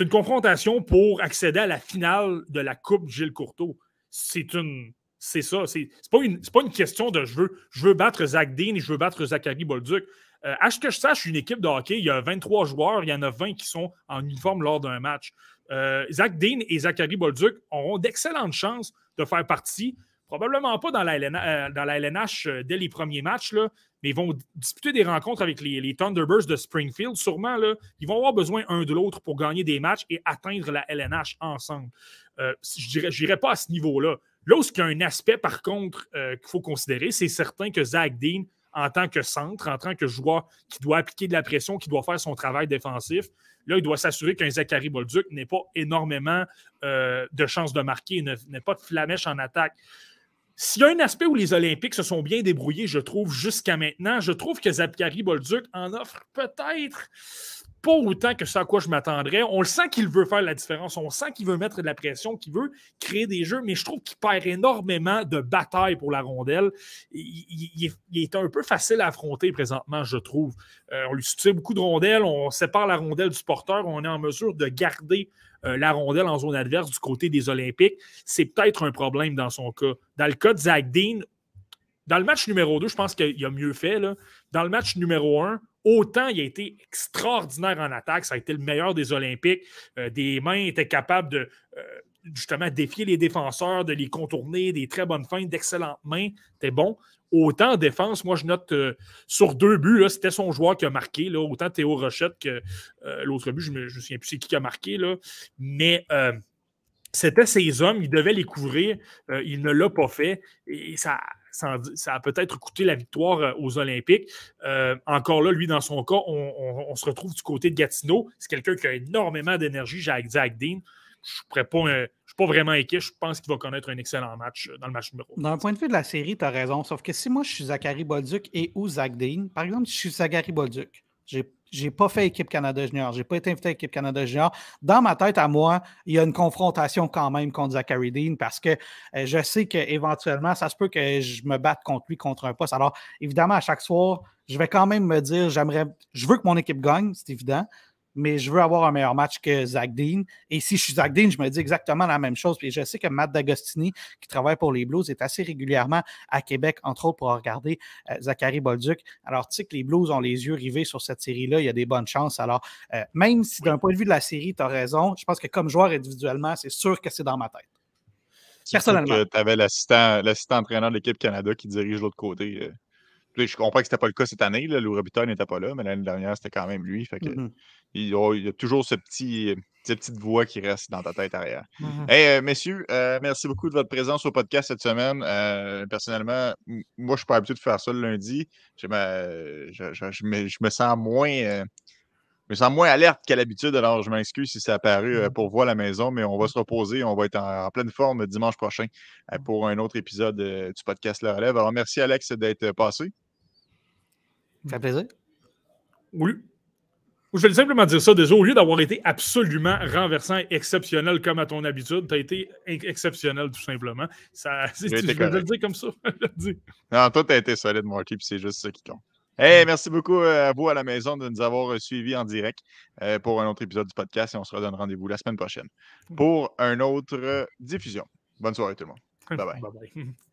une confrontation pour accéder à la finale de la Coupe Gilles Courteau. C'est une. C'est ça. C'est pas, une... pas une question de je veux, je veux battre Zach Dean et je veux battre Zachary Bolduc. Euh, à ce que je sache, une équipe de hockey, il y a 23 joueurs, il y en a 20 qui sont en uniforme lors d'un match. Euh, Zach Dean et Zachary Bolduc auront d'excellentes chances de faire partie, probablement pas dans la, LNH, euh, dès les premiers matchs, mais ils vont disputer des rencontres avec les, Thunderbirds de Springfield. Sûrement, ils vont avoir besoin un de l'autre pour gagner des matchs et atteindre la LNH ensemble. Je n'irai pas à ce niveau-là. Là où il y a un aspect, par contre, qu'il faut considérer, c'est certain que Zach Dean, en tant que centre, en tant que joueur qui doit appliquer de la pression, qui doit faire son travail défensif, là, il doit s'assurer qu'un Zachary Bolduc n'ait pas énormément euh, de chances de marquer, n'ait pas de flamèche en attaque. S'il y a un aspect où les Olympiques se sont bien débrouillés, je trouve, jusqu'à maintenant, je trouve que Zachary Bolduc en offre peut-être pas autant que ce à quoi je m'attendrais. On le sent qu'il veut faire la différence. On sent qu'il veut mettre de la pression, qu'il veut créer des jeux, mais je trouve qu'il perd énormément de bataille pour la rondelle. Il, est, un peu facile à affronter présentement, je trouve. Euh, on lui soutient beaucoup de rondelles, on sépare la rondelle du porteur, on est en mesure de garder euh, la rondelle en zone adverse du côté des Olympiques. C'est peut-être un problème dans son cas. Dans le cas de Zach Dean, dans le match numéro 2, je pense qu'il a mieux fait. Dans le match numéro 1, autant il a été extraordinaire en attaque, ça a été le meilleur des Olympiques. Euh, des mains étaient capables de euh, justement défier les défenseurs, de les contourner, des très bonnes feintes, d'excellentes mains. C'était bon. Autant en défense, moi je note euh, sur deux buts, c'était son joueur qui a marqué, là, autant Théo Rochette que l'autre but, je ne me, souviens plus c'est qui qui a marqué, là, mais c'était ses hommes, il devait les couvrir, il ne l'a pas fait, et ça, ça, a peut-être coûté la victoire euh, aux Olympiques. Euh, encore là, lui, dans son cas, on, se retrouve du côté de Gatineau. C'est quelqu'un qui a énormément d'énergie, Jacques Zach Dean. Je ne suis pas vraiment inquiet. Je pense qu'il va connaître un excellent match euh, dans le match numéro. D'un point de vue de la série, tu as raison. Sauf que si moi, je suis Zachary Bolduc et ou Zach Dean, par exemple, je suis Zachary Bolduc, j'ai j'ai pas fait équipe Canada Junior, j'ai pas été invité à équipe Canada Junior. Dans ma tête, à moi, il y a une confrontation quand même contre Zachary Dean parce que euh, je sais qu'éventuellement, ça se peut que je me batte contre lui contre un poste. Alors, évidemment, à chaque soir, je vais quand même me dire, j'aimerais, je veux que mon équipe gagne, c'est évident, mais je veux avoir un meilleur match que Zach Dean. Et si je suis Zach Dean, je me dis exactement la même chose. Puis je sais que Matt D'Agostini, qui travaille pour les Blues, est assez régulièrement à Québec, entre autres pour regarder euh, Zachary Bolduc. Alors, tu sais que les Blues ont les yeux rivés sur cette série-là, il y a des bonnes chances. Alors, euh, même si d'un point de vue de la série, tu as raison, je pense que comme joueur individuellement, c'est sûr que c'est dans ma tête. Personnellement. Tu avais l'assistant l'assistant entraîneur de l'équipe Canada qui dirige l'autre côté. Je comprends que ce n'était pas le cas cette année. Là. Lou n'était pas là, mais l'année dernière, c'était quand même lui. Fait que, Mhm. il, y a, il y a toujours ce petit, cette petite voix qui reste dans ta tête arrière. Mhm. Hey, euh, messieurs, euh, merci beaucoup de votre présence au podcast cette semaine. Euh, personnellement, moi, je suis pas habitué de faire ça le lundi. Je, je- je me, sens moins. je me sens moins alerte qu'à l'habitude, alors je m'excuse si ça a paru euh, pour vous à la maison, mais on va se reposer. On va être en, en pleine forme dimanche prochain pour un autre épisode du podcast Le Relève. Alors, merci Alex d'être passé. Ça fait plaisir. Oui. Je vais simplement dire ça déjà, au lieu d'avoir été absolument renversant et exceptionnel comme à ton habitude, tu as été ex- exceptionnel tout simplement. Ça, c'est- J'ai je vais le dire comme ça. Non, toi, tu as été solide, Marty, puis c'est juste ça qui compte. Hey, merci beaucoup euh, à vous à la maison de nous avoir euh, suivis en direct euh, pour un autre épisode du podcast et on se redonne rendez-vous la semaine prochaine pour une autre diffusion. Bonne soirée tout le monde. Bye bye. Bye bye.